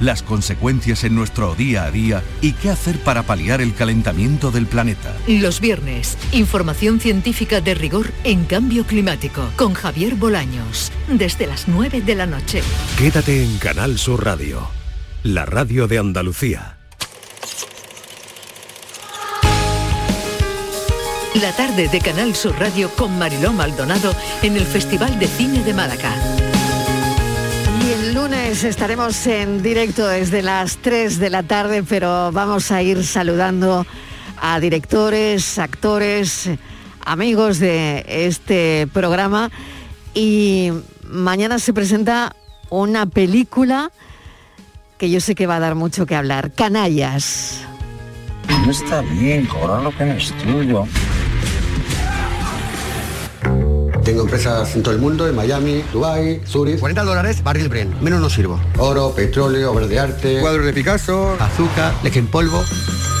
las consecuencias en nuestro día a día y qué hacer para paliar el calentamiento del planeta. Los viernes, información científica de rigor en cambio climático con Javier Bolaños, desde las 9 de la noche. Quédate en Canal Sur Radio, la radio de Andalucía. La tarde de Canal Sur Radio con Mariló Maldonado en el Festival de Cine de Málaga. El lunes estaremos en directo desde las 3 de la tarde, pero vamos a ir saludando a directores, actores, amigos de este programa y mañana se presenta una película que yo sé que va a dar mucho que hablar, Canallas. No está bien cobrar lo que no es tuyo. Tengo empresas en todo el mundo, en Miami, Dubai, Zurich. 40 dólares, barril Bren. Menos no sirvo. Oro, petróleo, obras de arte, cuadros de Picasso, azúcar, leche en polvo.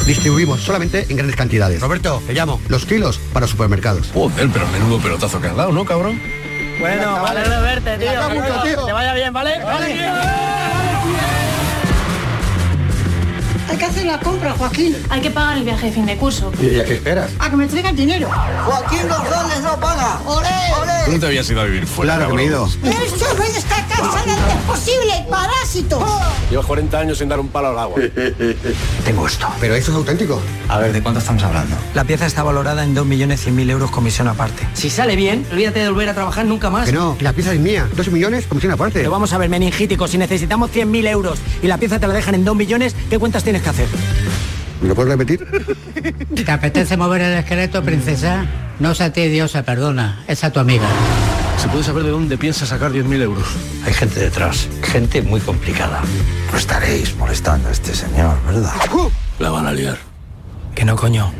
Distribuimos solamente en grandes cantidades. Roberto, te llamo. Los kilos para supermercados. Joder, pero menudo pelotazo que has dado, ¿no, cabrón? Bueno, vale de verte, tío. da mucho, tío. Que vaya bien, ¿vale? Hay que hacer la compra, Joaquín. Hay que pagar el viaje de fin de curso. ¿Y a qué esperas? A que me traigan dinero. Joaquín González no paga. ¡Olé! ¿Tú no te habías ido a vivir fuera? Claro que me he ido. ¡Eso de esta posible, parásito! Llevo 40 años sin dar un palo al agua. Tengo esto. ¿Pero eso es auténtico? A ver, ¿de cuánto estamos hablando? La pieza está valorada en 2.100.000 euros comisión aparte. Si sale bien, olvídate de volver a trabajar nunca más. Que no, la pieza es mía. Dos millones, comisión aparte. Pero vamos a ver, meningítico, si necesitamos 100.000 euros y la pieza te la dejan en 2 millones, ¿qué cuentas tienes que hacer? ¿Me lo puedes repetir? ¿Te apetece mover el esqueleto, princesa? No es a ti, diosa, perdona. Es a tu amiga. ¿Se puede saber de dónde piensas sacar 10.000 euros? Hay gente detrás, gente muy complicada. No estaréis molestando a este señor, ¿verdad? La van a liar. Que no, coño.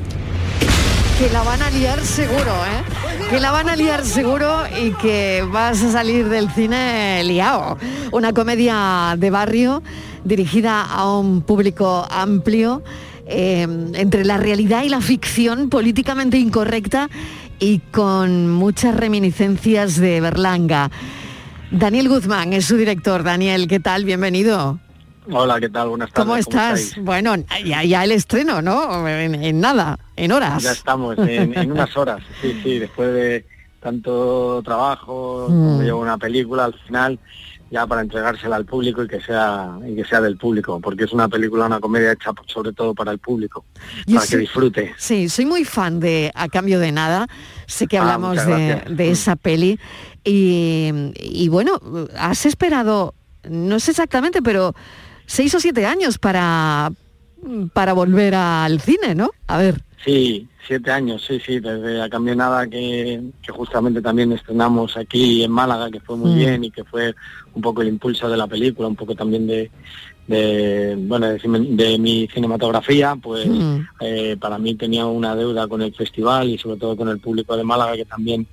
Que la van a liar seguro, ¿eh? Que la van a liar seguro y que vas a salir del cine liado. Una comedia de barrio dirigida a un público amplio eh, entre la realidad y la ficción políticamente incorrecta y con muchas reminiscencias de Berlanga. Daniel Guzmán es su director. Daniel, ¿qué tal? Bienvenido. Hola, ¿qué tal? Buenas tardes. ¿Cómo estás? bueno, ya, ya el estreno, ¿no? En, en nada, en horas. Ya estamos, en, en unas horas. Sí, sí, después de tanto trabajo, Mm. llevo una película al final, ya para entregársela al público y que sea y que sea del público, porque es una película, una comedia hecha sobre todo para el público, Yo para que disfrute. Sí, soy muy fan de A Cambio de Nada. Sé que Ah, hablamos de, de esa peli. Y, y bueno, has esperado, no sé exactamente, pero seis o siete años para, para volver al cine, ¿no? A ver. Sí, siete años, sí, sí, desde A Cambio de Nada que, que justamente también estrenamos aquí en Málaga, que fue muy Mm. bien y que fue un poco el impulso de la película, un poco también de, de bueno, de, de mi cinematografía, pues Mm. eh, para mí tenía una deuda con el festival y sobre todo con el público de Málaga que también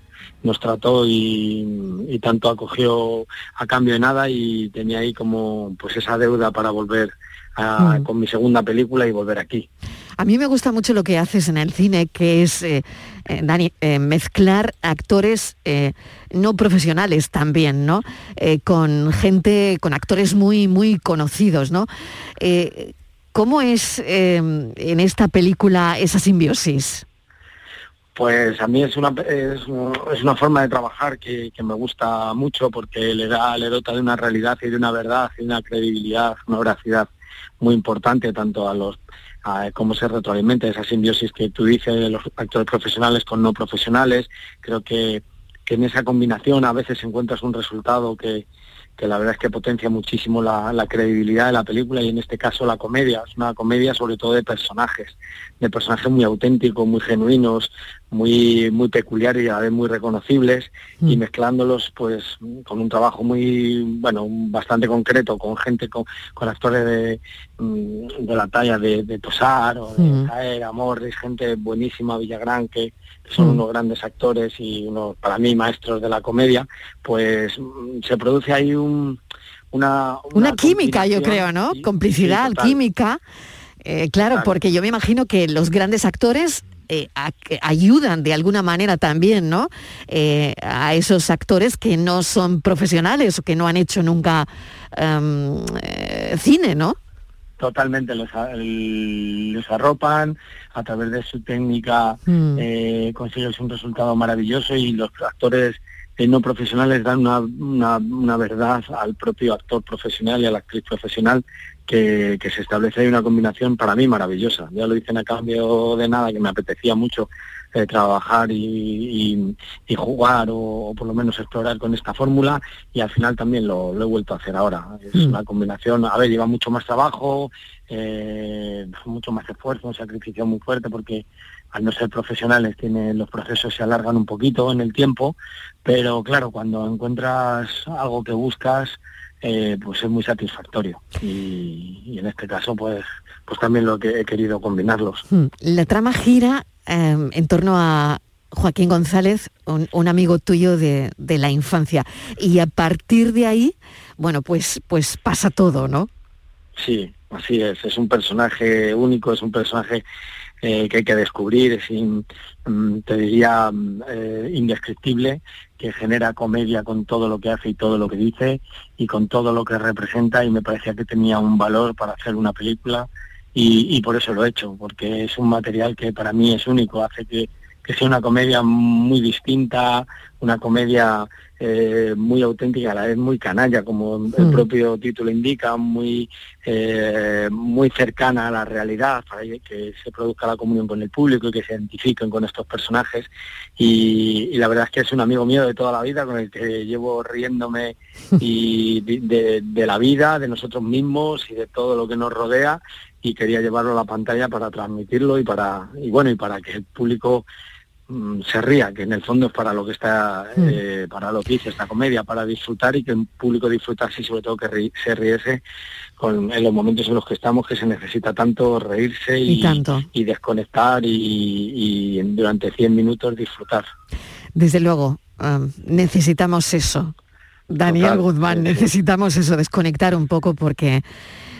nos trató y, y tanto acogió a cambio de nada y tenía ahí como pues esa deuda para volver a- Mm. con mi segunda película y volver aquí. A mí me gusta mucho lo que haces en el cine, que es, eh, eh, Dani, eh, mezclar actores no profesionales también, ¿no? Con gente, con actores muy, muy conocidos, ¿no? ¿Cómo es en esta película esa simbiosis? Pues a mí es una, es, es una forma de trabajar que, me gusta mucho porque le da, le dota de una realidad y de una verdad y una credibilidad, una veracidad muy importante tanto a los a cómo se retroalimenta esa simbiosis que tú dices de los actores profesionales con no profesionales. Creo que, que en esa combinación a veces encuentras un resultado que, que la verdad es que potencia muchísimo la, la credibilidad de la película y en este caso la comedia. Es una comedia sobre todo de personajes, de personajes muy auténticos, muy genuinos, muy, muy peculiares y a la vez muy reconocibles y mezclándolos pues con un trabajo muy, bueno, bastante concreto, con gente, con, con actores de, mm, de la talla de, de Tosar o de Mm. Caer, Amorris, gente buenísima, Villagrán, que, son Mm. unos grandes actores y unos, para mí, maestros de la comedia, pues mm, se produce ahí un, una... Una química, yo creo, ¿no? Complicidad, sí, química. Eh, claro, porque yo me imagino que los grandes actores eh, a- ayudan de alguna manera también, ¿no? Eh, a esos actores que no son profesionales o que no han hecho nunca em, cine, ¿no? totalmente el- les arropan a través de su técnica Mm. consigues un resultado maravilloso y los actores eh, no profesionales dan una, una, una verdad al propio actor profesional y a la actriz profesional que, que se establece ahí una combinación para mí maravillosa. Ya lo dicen a cambio de nada, que me apetecía mucho eh, trabajar y, y- y jugar o, o por lo menos explorar con esta fórmula y al final también lo, lo he vuelto a hacer ahora. Es Mm. una combinación, a ver, lleva mucho más trabajo, eh, mucho más esfuerzo, un sacrificio muy fuerte porque al no ser profesionales tiene, los procesos se alargan un poquito en el tiempo, pero claro, cuando encuentras algo que buscas, eh, pues es muy satisfactorio. Y, y en este caso, pues, pues también lo que he querido combinarlos. Hmm. La trama gira eh, en torno a Joaquín González, un, un amigo tuyo de, de la infancia. Y a partir de ahí, bueno, pues, pues pasa todo, ¿no? Sí, así es. Es un personaje único, es un personaje eh, que hay que descubrir, es, mm, te diría, mm, eh, indescriptible, que genera comedia con todo lo que hace y todo lo que dice y con todo lo que representa y me parecía que tenía un valor para hacer una película y, y por eso lo he hecho, porque es un material que para mí es único, hace que, que sea una comedia muy distinta, una comedia eh, muy auténtica, a la vez muy canalla, como el Mm. propio título indica, muy, eh, muy cercana a la realidad, para que se produzca la comunión con el público y que se identifiquen con estos personajes. Y, y la verdad es que es un amigo mío de toda la vida con el que llevo riéndome y de, de- la vida, de nosotros mismos y de todo lo que nos rodea y quería llevarlo a la pantalla para transmitirlo y para y bueno y para que el público se ría, que en el fondo es para lo que está, Mm. eh, para lo que hice esta comedia, para disfrutar y que el público disfrutase y sobre todo que ri- se riese con, en los momentos en los que estamos, que se necesita tanto reírse y, Y tanto. y desconectar y, durante 100 minutos disfrutar. Desde luego, um, necesitamos eso. Daniel Total, Guzmán, sí, sí. necesitamos eso, desconectar un poco porque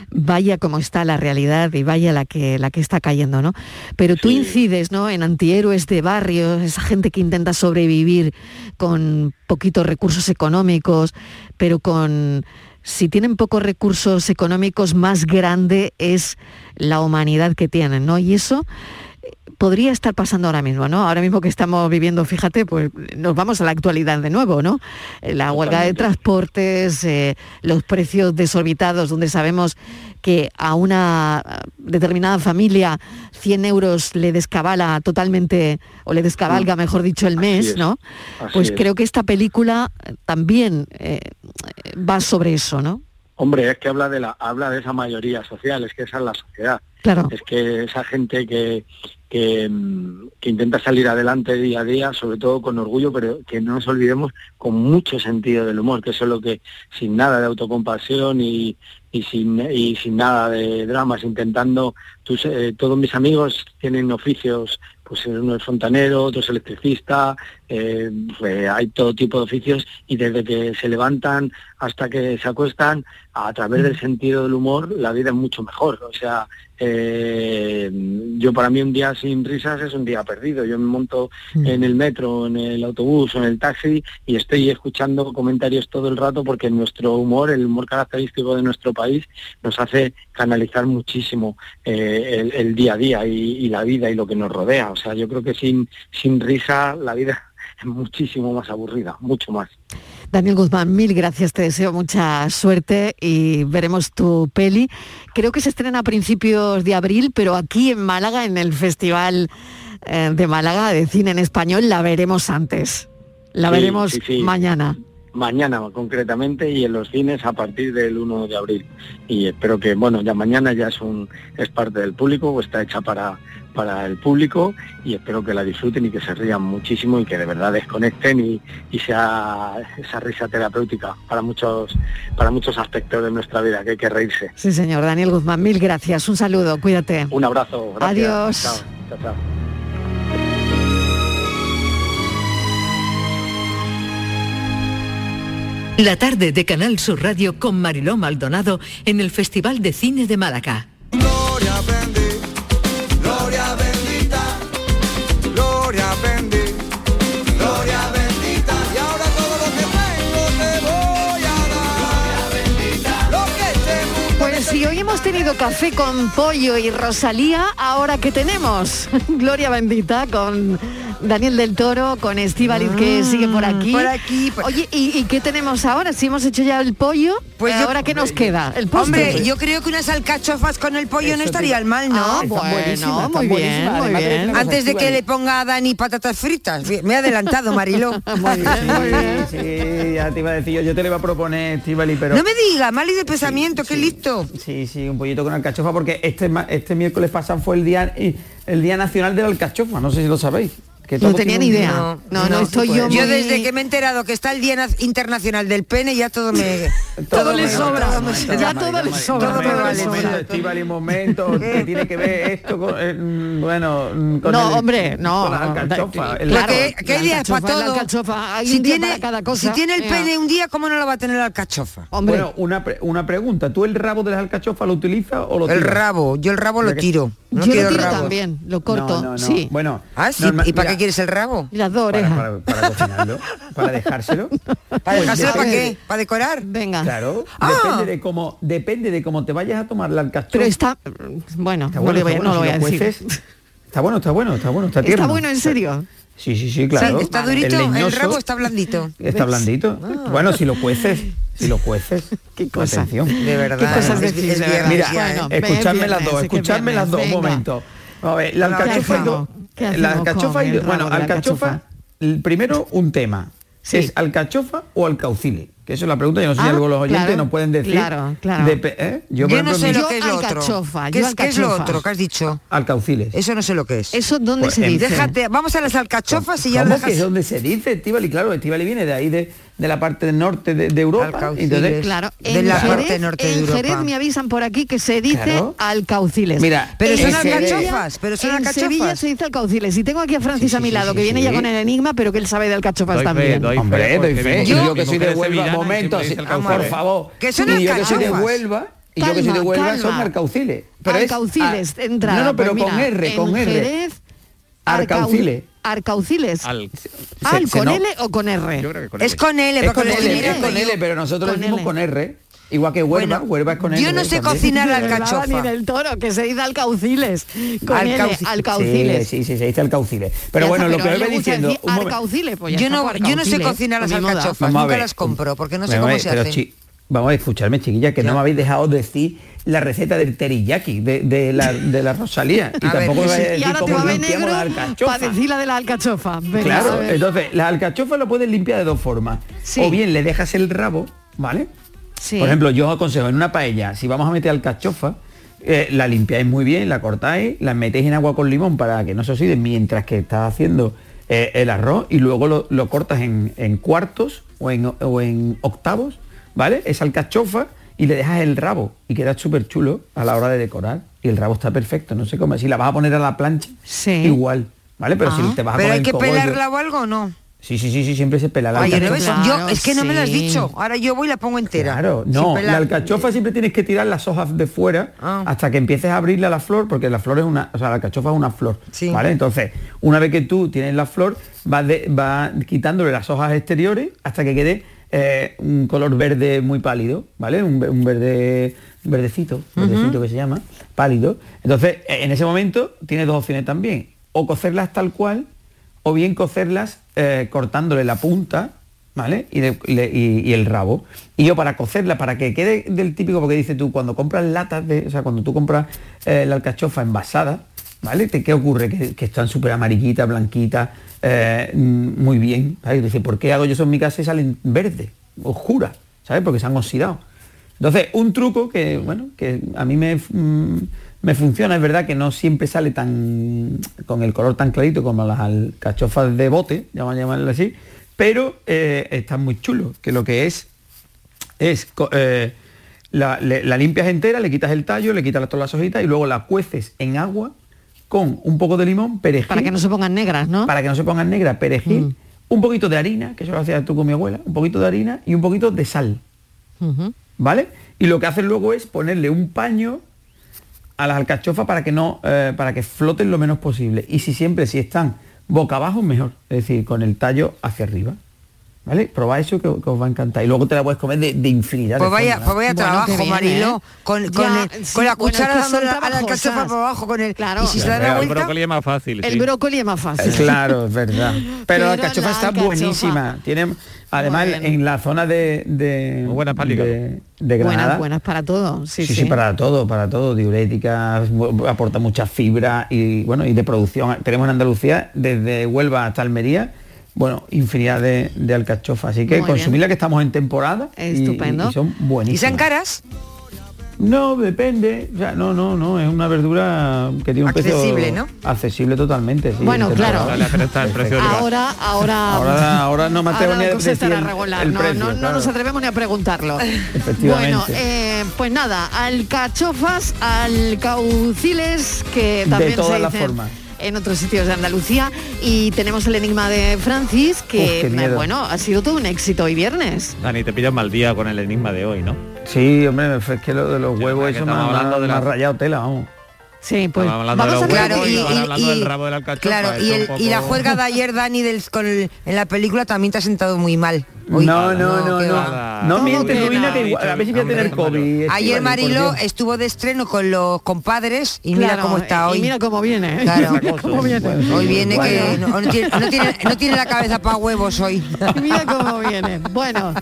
vaya como está la realidad y vaya la que, la que está cayendo, ¿no? Pero tú incides, ¿no? En antihéroes de barrio, esa gente que intenta sobrevivir con poquitos recursos económicos, pero con, si tienen pocos recursos económicos, más grande es la humanidad que tienen, ¿no? Y eso podría estar pasando ahora mismo, ¿no? Ahora mismo que estamos viviendo, fíjate, pues nos vamos a la actualidad de nuevo, ¿no? Eh, La huelga de transportes, eh, los precios desorbitados, donde sabemos que a una determinada familia 100 euros le descabala totalmente, o le descabalga, mejor dicho, el mes, es, ¿no? así Pues es. creo que esta película también eh, va sobre eso, ¿no? Hombre, es que habla de la habla de esa mayoría social, es que esa es la sociedad. Claro. Es que esa gente que, que, intenta salir adelante día a día, sobre todo con orgullo, pero que no nos olvidemos con mucho sentido del humor, que eso es lo que, sin nada de autocompasión y, y, sin, y sin nada de dramas, intentando, tus, eh, todos mis amigos tienen oficios, pues uno es fontanero, otro es electricista, eh, pues, hay todo tipo de oficios y desde que se levantan hasta que se acuestan, a través del sentido del humor, la vida es mucho mejor. O sea, eh, yo para mí un día sin risas es un día perdido. Yo me monto en el metro, en el autobús o en el taxi y estoy escuchando comentarios todo el rato porque nuestro humor, el humor característico de nuestro país, nos hace canalizar muchísimo eh, el, el día a día y, y la vida y lo que nos rodea. O sea, yo creo que sin, sin risa la vida es muchísimo más aburrida, mucho más. Daniel Guzmán, mil gracias, te deseo mucha suerte y veremos tu peli. Creo que se estrena a principios de abril, pero aquí en Málaga, en el Festival eh, de Málaga de Cine en Español, la veremos antes. La Sí, veremos sí, sí. mañana. Mañana concretamente y en los cines a partir del 1 de abril. Y espero que, bueno, ya mañana ya es, un, es parte del público o está hecha para, para el público y espero que la disfruten y que se rían muchísimo y que de verdad desconecten y, y sea esa risa terapéutica para muchos, para muchos aspectos de nuestra vida, que hay que reírse. Sí, señor. Daniel Guzmán, mil gracias. Un saludo, cuídate. Un abrazo. Gracias. Adiós. Chao, chao, chao. La tarde de Canal Sur Radio con Mariló Maldonado en el Festival de Cine de Málaga. Gloria bendita, gloria bendita, gloria bendita, gloria bendita. Y ahora todo lo que tengo te voy a dar. Gloria bendita, lo que te Pues si hoy hemos tenido café con pollo y Rosalía, ahora que tenemos Gloria bendita con Daniel del Toro con Estíbaliz que sigue por aquí. por aquí, por- Oye, ¿y, y qué tenemos ahora? Si hemos hecho ya el pollo, Pues yo- ahora qué nos queda? El postre. Hombre, yo creo que unas alcachofas con el pollo no estaría mal, ¿no? Ah, bueno, muy bien, muy bien. Antes de que le ponga a Dani patatas fritas. Me he adelantado, Mariló. Sí, sí, ya te iba a decir yo, yo te le iba a proponer, Estivali, pero... No me diga, mal y de pensamiento, qué listo. Sí, sí, un pollito con alcachofa, porque este, este miércoles pasado fue el día, el día nacional de la alcachofa, no sé si lo sabéis. Que No tenía ni idea. No, no, estoy yo Yo muy- desde que me he enterado que está el Día Internacional del Pene, ya todo me... Todo le sobra, todo me- ya todo le sobra. Todo me Momento, vale. momento, que tiene que ver esto con, eh, mm, bueno, mm, con No, el- hombre, no. con la alcachofa. el- Claro, hay la días para alcachofa la todo. alcachofa, hay si, tiene, para cada cosa. si tiene el pene un día, ¿cómo no lo va a tener la alcachofa? Bueno, una, pre- una pregunta, ¿tú el rabo de las alcachofas lo utilizas o lo El tiras? rabo, yo el rabo lo tiro. Yo lo tiro también, lo corto, sí. Bueno, Ah, ¿Y para mira, qué quieres el rabo? Las dos para, orejas. para, para cocinarlo, para dejárselo. ¿Para Pues dejárselo para qué? ¿Para decorar? Venga. Claro, Ah. depende de cómo depende de cómo te vayas a tomar la alcachofa. Pero está bueno, Está no bueno, le voy, está no lo bueno, voy a decir. cueces, Está bueno, está bueno, está bueno, está tierno. Está bueno en serio. Sí, sí, sí, claro. Sí, está durito, el, leñoso rabo está blandito. Está blandito. Ah. Bueno, si lo cueces, si lo cueces. Qué cosa. Atención. De verdad. ¿Qué cosas es- decís, es de verdad? Mira. Bueno, escuchadme es las dos, escuchadme las dos un momento. A ver, la ¿Qué alcachofa ¿Qué la alcachofa y bueno, alcachofa, alcachofa? primero un tema. Sí. ¿Es alcachofa o alcaucile? Que eso es la pregunta, yo no sé si Ah, algo los oyentes claro, nos pueden decir. claro, claro. ¿eh? Yo, no sé lo que es lo otro. ¿Qué es, qué es lo otro que has dicho? Alcauciles. Eso no sé lo que es. ¿Eso dónde Pues, se dice? Déjate, vamos a las alcachofas y ya lo ¿Cómo que dejas. es donde se dice Estivali? Claro, Estivali viene de ahí, de, de la parte del norte de, de Europa. Alcauciles. Entonces, Claro, de en la Jerez, parte norte de en Europa. Jerez me avisan por aquí que se dice Claro. alcauciles. Mira, Pero en son alcachofas, pero son en alcachofas. Sevilla se dice alcauciles. Y tengo aquí a Francis Sí, a mi lado, sí, que viene ya con el enigma, pero que él sabe de alcachofas también. Hombre, doy fe. yo que soy de Huelva, sevillana y momento, siempre sí, dice por favor. Que son y yo que soy de alcachofas. Huelva, y yo que soy de Calma, Huelva son calma. alcauciles. Pero es- Alcauciles, ah, de entrada. No, no, pero pues con mira, R, con en R. Jerez, Arcauciles. Arcauciles. Al- Al, se- se ¿con no- L o con R? Yo creo que con Es L. con L, Es con L, es con mirando L, yo. pero nosotros Con decimos L. con R. Igual que Huelva, Bueno, Huelva es con L. yo no sé también. cocinar alcachofa. Ni del toro, que se dice alcauciles. Con L, Alcauci- alcauciles. Sí, sí, sí, se dice alcauciles. Pero Ya bueno, está, lo que él gusta diciendo... decir Alcauciles, pues ya Yo no, yo no sé cocinar las alcachofas, nunca ver. las compro, porque no sé cómo ver, se pero hacen. Vamos a escucharme, chiquilla, que no me habéis dejado decir la receta del teriyaki de, de la, de la Rosalía. Y A ver, tampoco me sí, vais a Y decir ahora cómo ver limpiamos la alcachofa. para decir la de la alcachofa. Venga, a Claro, ver. entonces la alcachofa lo puedes limpiar de dos formas. Sí. O bien le dejas el rabo, ¿vale? Sí. Por ejemplo, yo os aconsejo en una paella, si vamos a meter alcachofa, eh, la limpiáis muy bien, la cortáis, la metéis en agua con limón para que no se oxide mientras que estás haciendo eh, el arroz y luego lo, lo cortas en, en cuartos o en, o en octavos, ¿vale? Esa alcachofa y le dejas el rabo y queda súper chulo a la hora de decorar y el rabo está perfecto, no sé cómo, si la vas a poner a la plancha, Sí. igual, ¿vale? Pero Ah. si te vas a Pero poner hay que pelarla o algo o no. Sí, sí, sí, sí, siempre se pela la Ay, yo, es que no me lo has dicho. Ahora yo voy y la pongo entera. Claro, no, la alcachofa siempre tienes que tirar las hojas de fuera Ah. hasta que empieces a abrirle a la flor, porque la flor es una, o sea, la alcachofa es una flor, Sí. ¿vale? Entonces, una vez que tú tienes la flor, vas, de- vas quitándole las hojas exteriores hasta que quede eh, un color verde muy pálido, ¿vale? Un, ve- un verde, un verdecito, verdecito que se llama, pálido. Entonces, en ese momento tienes dos opciones también, o cocerlas tal cual, o bien cocerlas eh, cortándole la punta, ¿vale? Y, el rabo. Y yo para cocerla, para que quede del típico, porque dices tú, cuando compras latas de, o sea, cuando tú compras eh, la alcachofa envasada, ¿vale? ¿Te- ¿Qué ocurre? Que, están súper amarillitas, blanquitas, eh, mm, muy bien. Dice, ¿por qué hago yo eso en mi casa y salen verdes, oscuras? ¿Sabes? Porque se han oxidado. Entonces, un truco que, bueno, que a mí me, mm, me funciona, es verdad que no siempre sale tan con el color tan clarito como las alcachofas de bote, vamos a llamarlo así, pero eh, está muy chulo, que lo que es es eh, la, le- la limpias entera, le quitas el tallo, le quitas todas las hojitas y luego la cueces en agua con un poco de limón, perejil. Para que no se pongan negras, ¿no? Para que no se pongan negras, perejil, Mm. un poquito de harina, que eso lo hacías tú con mi abuela, un poquito de harina y un poquito de sal. ¿vale? Y lo que haces luego es ponerle un paño a las alcachofas para que no, eh, para que floten lo menos posible. Y si siempre, si están boca abajo, mejor. Es decir, con el tallo hacia arriba. ¿Vale? Probad eso que, que os va a encantar. Y luego te la puedes comer de, de infinidad Pues vaya, pues vaya trabajo, Marilo, con, con, Ya, el- sí, con la bueno, cuchara es que son dándole a la alcachofa por abajo con el. Claro. Y si se da la El brócoli es más fácil. El sí. brócoli es más fácil. Claro, es verdad. Pero, Pero la alcachofa la está alcachofa- buenísima. Tiene, además, Bueno. en la zona de, de, buena para el hígado. de, de Granada. Buenas, buenas para todo. Sí, Sí, sí. sí, para todo, para todo, diuréticas, aporta mucha fibra y bueno, y de producción. Tenemos en Andalucía, desde Huelva hasta Almería, bueno, infinidad de, de alcachofas. Así que consumirla que estamos en temporada. y- Estupendo. Y, son ¿Y buenísimas. sean caras? No, depende. O sea, no, no, no, es una verdura que tiene un Accesible, precio ¿no? accesible totalmente. sí, Bueno, en claro. Ahora, ahora, Ahora, ahora no me atrevo ahora ni a la cosa decir estará el- regular. el no, precio, no, no claro. nos atrevemos ni a preguntarlo. Efectivamente. Bueno, eh, pues nada, alcachofas, alcauciles, que también todas se las dicen formas. en otros sitios de Andalucía. Y tenemos el enigma de Francis, que Uf, eh, bueno, ha sido todo un éxito hoy viernes. Dani, te pillas mal día con el enigma de hoy, ¿no? Sí, hombre, es que lo de los huevos, eso me, ha- hablando de la- rayado tela, vamos. Sí, pues de vamos a y, y- y- del y- rabo del alcachofa. Claro, y, el- poco- y la juerga de ayer, Dani, del, con el- en la película también te ha sentado muy mal. Hoy. no, no, no, no. No ¿Cómo mientes, que a ver si voy a tener COVID. Ayer Estíbaliz, por Marilo estuvo de estreno con los compadres y mira cómo está y hoy. mira cómo viene. Claro. Mira cómo viene. Hoy viene que Bueno. no, no tiene, no tiene- no tiene la cabeza para huevos hoy. Mira cómo viene. Bueno.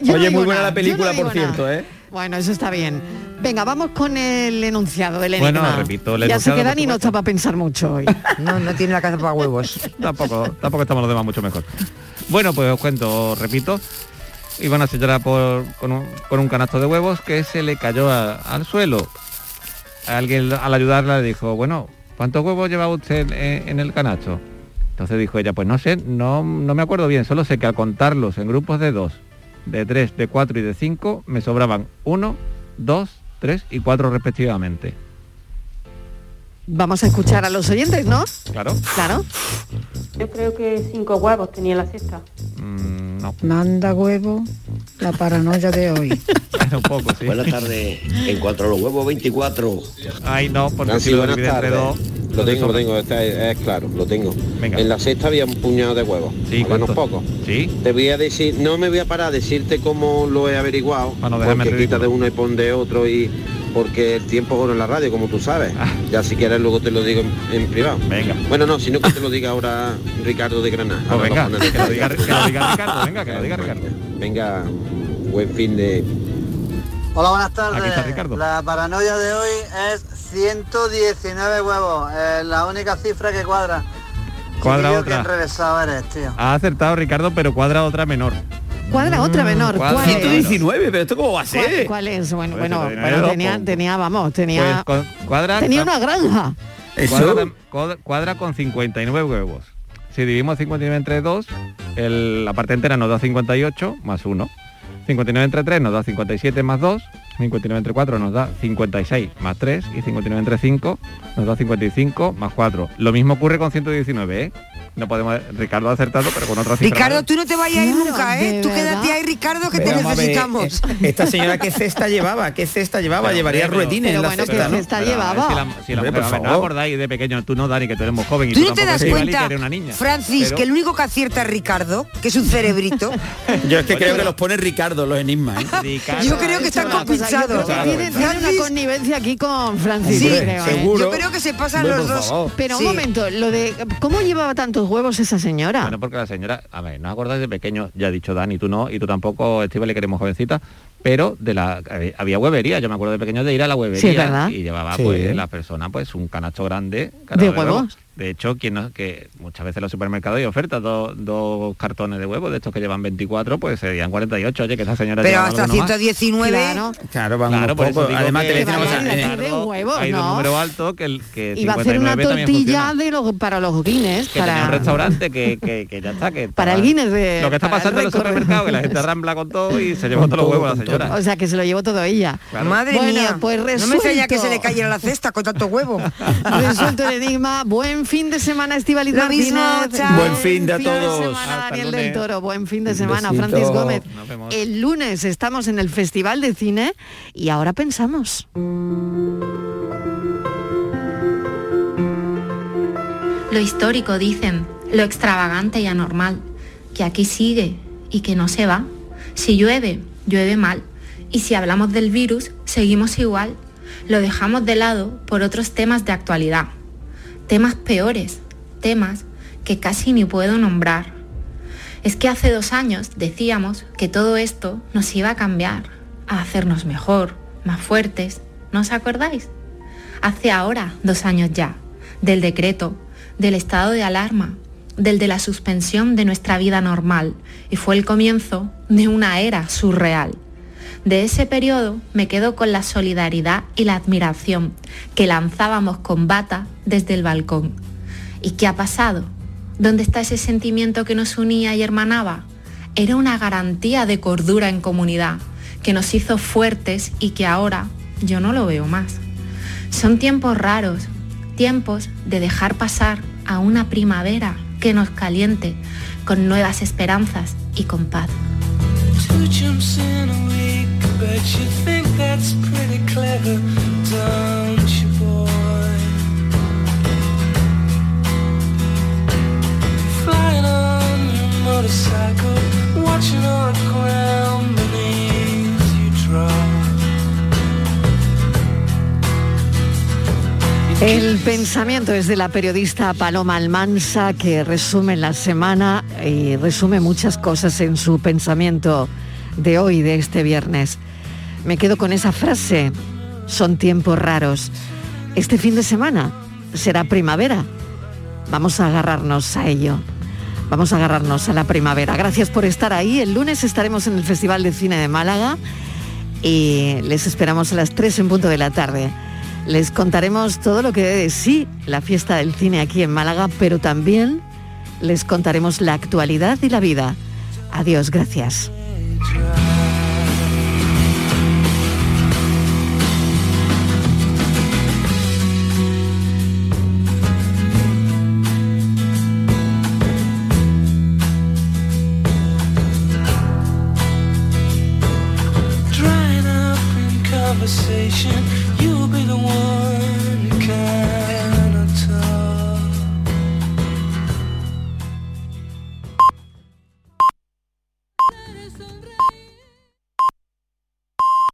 Yo Oye, muy buena nada, la película, no por cierto, nada. ¿eh? Bueno, eso está bien. Venga, vamos con el enunciado del enigma. Bueno, repito, el ya sé enunciado, que Dani no está para pensar mucho hoy. No, no tiene la cabeza para huevos. tampoco, tampoco estamos los demás mucho mejor. Bueno, pues os cuento, os repito. Iba una señora por, con, un, con un canasto de huevos que se le cayó a- al suelo. Alguien al ayudarla le dijo, bueno, ¿cuántos huevos lleva usted en, en el canasto? Entonces dijo ella, pues no sé, no, no me acuerdo bien, solo sé que al contarlos en grupos de dos, de tres, de cuatro y de cinco, me sobraban uno, dos, tres y cuatro respectivamente. Vamos a escuchar a los oyentes, ¿no? Claro. Claro. Yo creo que cinco huevos tenía la cesta. Mm, no. Manda huevo la paranoia de hoy. un poco, sí. Buenas tardes. En cuanto a los huevos, 24. Ay, no, porque Nancy, si lo entre dos... Lo tengo, lo tengo, este es, claro, lo tengo. En la cesta había un puñado de huevos. Sí, ¿cuánto? pocos. Sí. Te voy a decir, no me voy a parar a decirte cómo lo he averiguado, no dejarme porque quita de uno y pon de otro y porque el tiempo oro en la radio, como tú sabes. Ya si quieres luego te lo digo en, en privado. Ah. Venga. Bueno, no, sino que te lo diga ahora Ricardo de Granada. Pues venga, lo diga- que lo diga Ricardo, venga, que lo diga Ricardo. Venga, buen fin de... Hola, buenas tardes. Aquí está Ricardo. La paranoia de hoy es 119 huevos. Es la única cifra que cuadra. Cuadra otra. qué enrevesado eres, tío. Ha acertado Ricardo, pero cuadra otra menor. Cuadra otra menor. cuadra ¿Cuál es? 119, pero esto cómo va a ¿Cuál, ser. cuál es? Bueno, Pues bueno, 79 bueno dos, tenía, pues. tenía, vamos, tenía, Pues cuadra, tenía una granja. cuadra, cuadra- cuadra con 59 huevos. Si dividimos 59 entre 2, el- la parte entera nos da 58 más 1. 59 entre 3 nos da 57 más 2. 59 entre 4 nos da 56 más 3. Y 59 entre 5 nos da 55 más 4. Lo mismo ocurre con 119, ¿eh? No podemos... Ricardo ha acertado, pero con otra cifra. Ricardo, tú no te vayas a ir nunca, ¿eh? Tú quédate ahí, Ricardo, que Pero te ver, necesitamos. Esta señora qué cesta llevaba, qué cesta llevaba, Pero, llevaría pero- ruetines pero en la bueno, cesta, ¿qué ¿no? cesta Pero, a ver, llevaba? Si la, si la Hombre, mujer, por a ver, no favor. acordáis de pequeño, tú no, Dani, que tú eres muy joven. y ¿Tú tú no te das cuenta, que una niña. Francis, Pero- que el único que acierta es Ricardo, que es un cerebrito? Yo es que creo que los pone Ricardo los enigmas. ¿eh? Yo creo que están que Tiene, una connivencia aquí con Francis, Sí, yo creo, ¿eh? seguro. yo creo que se pasan los dos. Pero un momento, lo de ¿cómo llevaba tantos huevos esa señora? Bueno, porque la señora, a ver, no os acordáis de pequeño, ya ha dicho Dani, tú no, y tú tampoco, Estivali, que eres muy jovencita, pero de la había- había huevería, yo me acuerdo de pequeño de ir a la huevería Sí, y llevaba Sí. pues la persona pues un canasto grande ¿De huevos? De hecho, quien no- que muchas veces en los supermercados hay ofertas, dos, dos cartones de huevos, de estos que llevan 24, pues serían 48, oye, que esa señora Pero hasta alguno más. 119. Claro. Claro, vamos Claro, por poco. Además, que- te una cosa, la eh, hay de un ¿no? número alto que el que Iba a hacer una 59 tortilla de los, para los Guinness, que tenía un para, restaurante que, que, que ya está que para el Guinness de lo que está para pasando en los supermercados que la gente rambla con todo y se llevó todos los huevos a la señora O sea, que se lo llevó todo ella. Claro. Madre Bueno, mía. pues no me extraña que se le cayera la cesta con tanto huevo. Resuelto el enigma. Buen fin de semana, Estivaliz Lo mismo. Buen fin de a todos. semana, Hasta el Daniel lunes. del Toro. Buen fin de semana. Francis Gómez. El lunes estamos en el Festival de Cine y ahora pensamos. Lo histórico, dicen, lo extravagante y anormal, que aquí sigue y que no se va. Si llueve, llueve mal. Y si hablamos del virus, seguimos igual. Lo dejamos de lado por otros temas de actualidad. Temas peores, temas que casi ni puedo nombrar. Es que hace dos años decíamos que todo esto nos iba a cambiar, a hacernos mejor, más fuertes. ¿No os acordáis? Hace ahora dos años ya, del decreto, del estado de alarma, del de la suspensión de nuestra vida normal, y fue el comienzo de una era surreal. De ese periodo me quedo con la solidaridad y la admiración que lanzábamos con bata desde el balcón. ¿Y qué ha pasado? ¿Dónde está ese sentimiento que nos unía y hermanaba? Era una garantía de cordura en comunidad, que nos hizo fuertes y que ahora yo no lo veo más. Son tiempos raros, tiempos de dejar pasar a una primavera que nos caliente con nuevas esperanzas y con paz. El pensamiento es de la periodista Paloma Almansa que resume la semana y resume muchas cosas en su pensamiento de hoy, de este viernes. Me quedo con esa frase, son tiempos raros. Este fin de semana será primavera. Vamos a agarrarnos a ello. Vamos a agarrarnos a la primavera. Gracias por estar ahí. El lunes estaremos en el Festival de Cine de Málaga y les esperamos a las 3 en punto de la tarde. Les contaremos todo lo que debe de sí la fiesta del cine aquí en Málaga, pero también les contaremos la actualidad y la vida. Adiós, gracias.